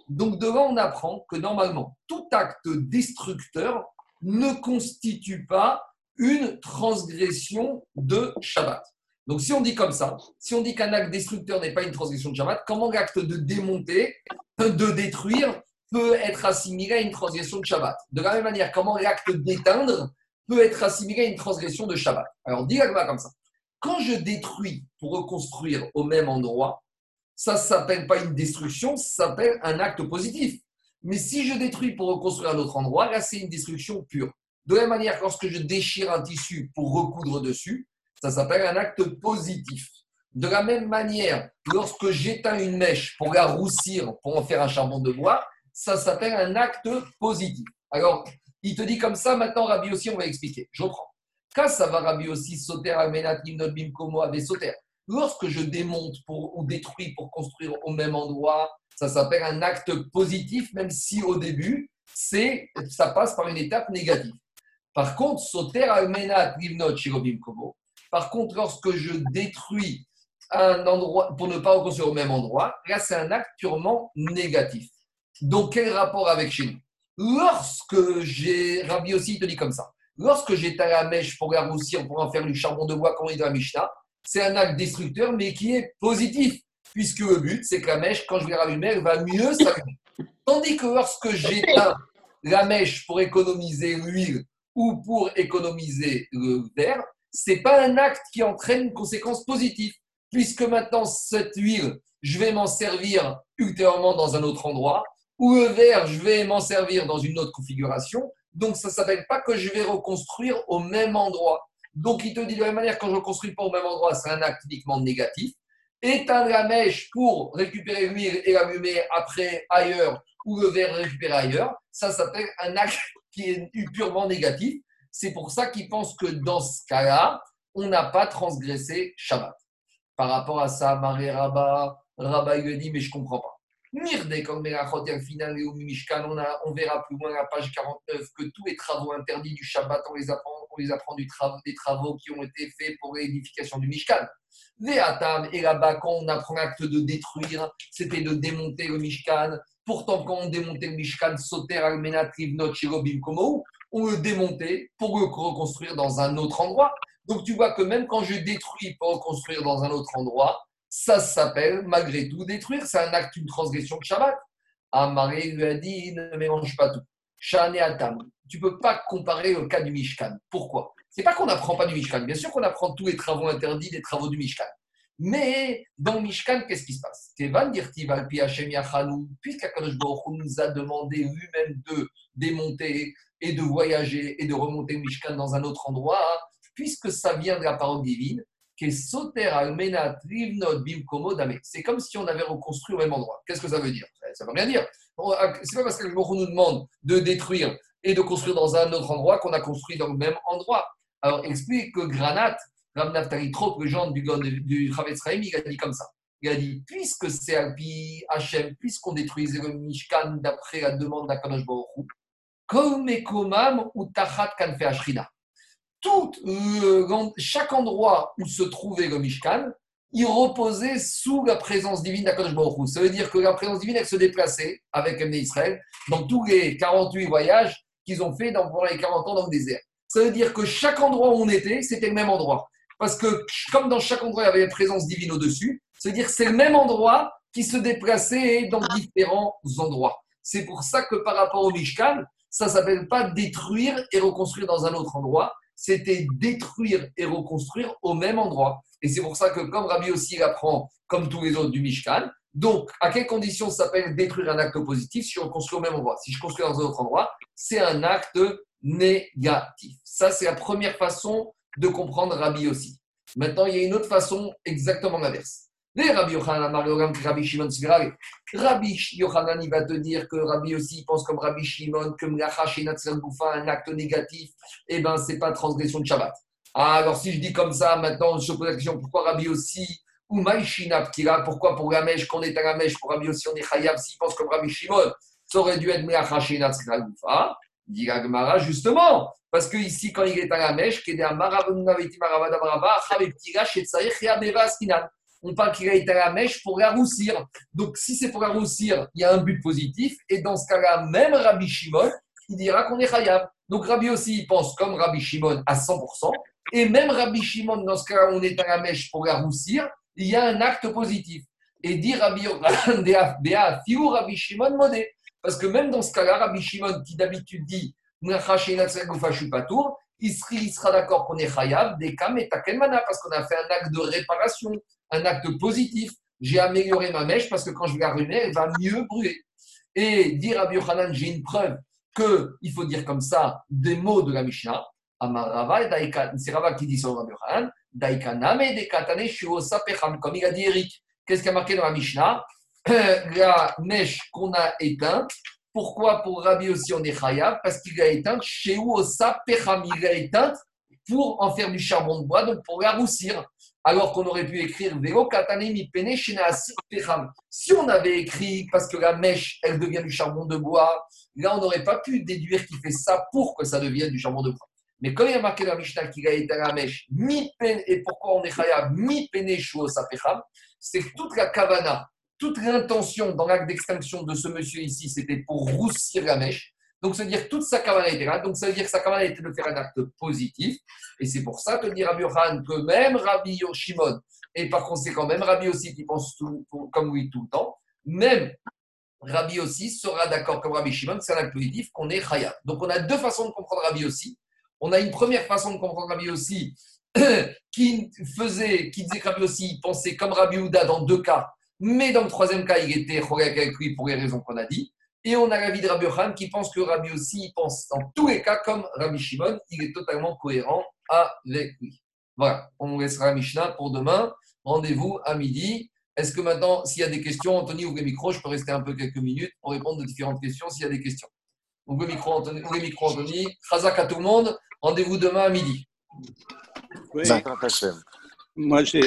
Donc, devant, on apprend que normalement, tout acte destructeur ne constitue pas une transgression de Shabbat. Donc, si on dit comme ça, si on dit qu'un acte destructeur n'est pas une transgression de Shabbat, comment l'acte de démonter, de détruire, peut être assimilé à une transgression de Shabbat? De la même manière, comment l'acte d'éteindre peut être assimilé à une transgression de Shabbat? Alors, dis moi comme ça. Quand je détruis pour reconstruire au même endroit, ça ne s'appelle pas une destruction, ça s'appelle un acte positif. Mais si je détruis pour reconstruire un autre endroit, là, c'est une destruction pure. De la même manière, lorsque je déchire un tissu pour recoudre dessus, ça s'appelle un acte positif. De la même manière, lorsque j'éteins une mèche pour la roussir, pour en faire un charbon de bois, ça s'appelle un acte positif. Alors, il te dit comme ça, maintenant, Rabbi aussi, on va expliquer. Je reprends. Quand ça va Rabbi aussi, sauter, almenat, bim, komo, ave, sauter. Lorsque je démonte pour, ou détruis pour construire au même endroit, ça s'appelle un acte positif, même si au début, ça passe par une étape négative. Par contre, sauter almenat livnot shirobim komo. Par contre, lorsque je détruis un endroit pour ne pas reconstruire au même endroit, là, c'est un acte purement négatif. Donc, quel rapport avec chez nous? Lorsque j'ai. Rabbi aussi, il te dit comme ça. Lorsque j'éteins la mèche pour la roussir, pour en faire du charbon de bois, comme il dit dans la Mishnah, c'est un acte destructeur, mais qui est positif, puisque le but, c'est que la mèche, quand je vais rallumer, elle va mieux s'allumer. Tandis que lorsque j'éteins la mèche pour économiser l'huile ou pour économiser le verre, ce n'est pas un acte qui entraîne une conséquence positive, puisque maintenant, cette huile, je vais m'en servir ultérieurement dans un autre endroit, ou le verre, je vais m'en servir dans une autre configuration. Donc, ça ne s'appelle pas que je vais reconstruire au même endroit. Donc, il te dit de la même manière, quand je ne reconstruis pas au même endroit, c'est un acte uniquement négatif. Éteindre la mèche pour récupérer l'huile et l'allumer après ailleurs, ou le verre récupérer ailleurs, ça s'appelle un acte qui est purement négatif. C'est pour ça qu'il pense que dans ce cas-là, on n'a pas transgressé Shabbat. Par rapport à ça, Marie Rabat, Rabat lui dit, mais je ne comprends pas. Mirde, comme final et on, verra plus loin à la page 49 que tous les travaux interdits du Shabbat, on les apprend, on les apprend des travaux qui ont été faits pour l'édification du Mishkan. Ve'atam, et là-bas, quand on apprend l'acte de détruire, c'était de démonter le Mishkan. Pourtant, quand on démontait le Mishkan, Soter, Almenat, Rivnot, Shirobim, Komo, on le démontait pour le reconstruire dans un autre endroit. Donc tu vois que même quand je détruis pour reconstruire dans un autre endroit, ça s'appelle malgré tout détruire. C'est un acte, une transgression de Shabbat. Amaré lui a dit ne mélange pas tout. Shane Atam. Tu ne peux pas comparer le cas du Mishkan. Pourquoi? C'est pas qu'on n'apprend pas du Mishkan. Bien sûr qu'on apprend tous les travaux interdits des travaux du Mishkan. Mais dans le Mishkan, qu'est-ce qui se passe? Puisqu'Akadosh Baruch nous a demandé lui-même de démonter et de voyager et de remonter le Mishkan dans un autre endroit, puisque ça vient de la parole divine, c'est comme si on avait reconstruit au même endroit. Qu'est-ce que ça veut dire? Ça ne veut rien dire. Ah, c'est pas parce que nous demande de détruire et de construire dans un autre endroit qu'on a construit dans le même endroit. Alors, explique que Granat, Ram Naftali Trop, le genre du, du Chavetz il a dit comme ça. Il a dit, puisque c'est Alpi Hachem, puisqu'on détruisait le Mishkan d'après la demande d'Akadosh Baruch Hu, comme Ekomam ou Tachat Kanfe Ashrina tout, euh, chaque endroit où se trouvait le Mishkan, il reposait sous la présence divine d'Akadosh Baruch Ça veut dire que la présence divine, elle se déplaçait avec Israël dans tous les 48 voyages qu'ils ont fait dans, pendant les 40 ans dans le désert. Ça veut dire que chaque endroit où on était, c'était le même endroit. Parce que comme dans chaque endroit, il y avait une présence divine au-dessus, ça veut dire que c'est le même endroit qui se déplaçait dans différents endroits. C'est pour ça que par rapport au Mishkan, ça ne s'appelle pas détruire et reconstruire dans un autre endroit, c'était détruire et reconstruire au même endroit. Et c'est pour ça que, comme Rabbi aussi l'apprend, comme tous les autres du Mishkan, donc, à quelles conditions s'appelle détruire un acte positif si je reconstruis au même endroit? Si je construis dans un autre endroit, c'est un acte négatif. Ça, c'est la première façon de comprendre Rabbi aussi. Maintenant, il y a une autre façon exactement l'inverse. Rabbi Yochanan, Rabbi Shimon Rabbi Yochanan, il va te dire que Rabbi aussi pense comme Rabbi Shimon que Mlacha Shenatzal Goufa, un acte négatif, eh bien, ce n'est pas transgression de Shabbat. Ah, alors, si je dis comme ça, maintenant, je pose la question pourquoi Rabbi aussi ou Maïshinab Kira, pourquoi pour mèche, qu'on est à mèche, pour Rabbi aussi, on est Chayav, s'il pense comme Rabbi Shimon, ça aurait dû être Natsra Goufa. Dit Agmara, justement, parce que ici, quand il est à la mèche, on parle qu'il a été à la mèche pour la roussir. Donc, si c'est pour la roussir, il y a un but positif. Et dans ce cas-là, même Rabbi Shimon, il dira qu'on est Khayab. Donc, Rabbi aussi, il pense comme Rabbi Shimon à 100%. Et même Rabbi Shimon, dans ce cas-là, on est à la mèche pour la roussir, il y a un acte positif. Et dit Rabbi Shimon modé. Parce que même dans ce cas-là, Rabbi Shimon, qui d'habitude dit il sera, d'accord qu'on est Khayab, des et Takelmana, parce qu'on a fait un acte de réparation, un acte positif. J'ai amélioré ma mèche parce que quand je vais la rallumer, elle va mieux brûler. Et dire à Yochanan, j'ai une preuve qu'il faut dire comme ça des mots de la Mishnah. C'est Rava qui dit sur Rabbi Yochanan, comme il a dit Eric. Qu'est-ce qui a marqué dans la Mishnah? La mèche qu'on a éteinte, pourquoi pour Rabbi aussi on est Chayav? Parce qu'il a éteint chez Pecham, il a éteint pour en faire du charbon de bois, donc pour la roussir. Alors qu'on aurait pu écrire Vero Katane mi pene Pecham. Si on avait écrit parce que la mèche, elle devient du charbon de bois, là on n'aurait pas pu déduire qu'il fait ça pour que ça devienne du charbon de bois. Mais comme il a marqué dans la Mishnah qu'il a éteint la mèche, mi et pourquoi on est Chayav, mi pene Pecham, c'est que toute la kavana, toute l'intention dans l'acte d'extinction de ce monsieur ici, c'était pour roussir la mèche. Donc, ça veut dire que toute sa kavana était là. Donc, ça veut dire que sa kavana était de faire un acte positif. Et c'est pour ça que dit Rabbi Yohan que même Rabbi Yoshimon, et par conséquent, même Rabbi aussi qui pense tout, comme lui tout le temps, même Rabbi aussi sera d'accord comme Rabbi Shimon, c'est un acte positif qu'on est chaya. Donc, on a deux façons de comprendre Rabbi aussi. On a une première façon de comprendre Rabbi aussi qui faisait, qui disait que Rabbi aussi pensait comme Rabbi Houda dans deux cas, mais dans le troisième cas, il était chorek avec lui pour les raisons qu'on a dit. Et on a l'avis de Rabbi Yohan qui pense que Rabbi aussi, il pense dans tous les cas comme Rabbi Shimon, il est totalement cohérent avec lui. Voilà, on laissera Mishnah pour demain. Rendez-vous à midi. Est-ce que maintenant, s'il y a des questions, Anthony, ouvre le micro, je peux rester un peu quelques minutes pour répondre aux différentes questions s'il y a des questions. Ouvre le micro, Anthony. Ouvre le micro, Anthony. Khazak à tout le monde. Rendez-vous demain à midi. Oui. Moi, j'ai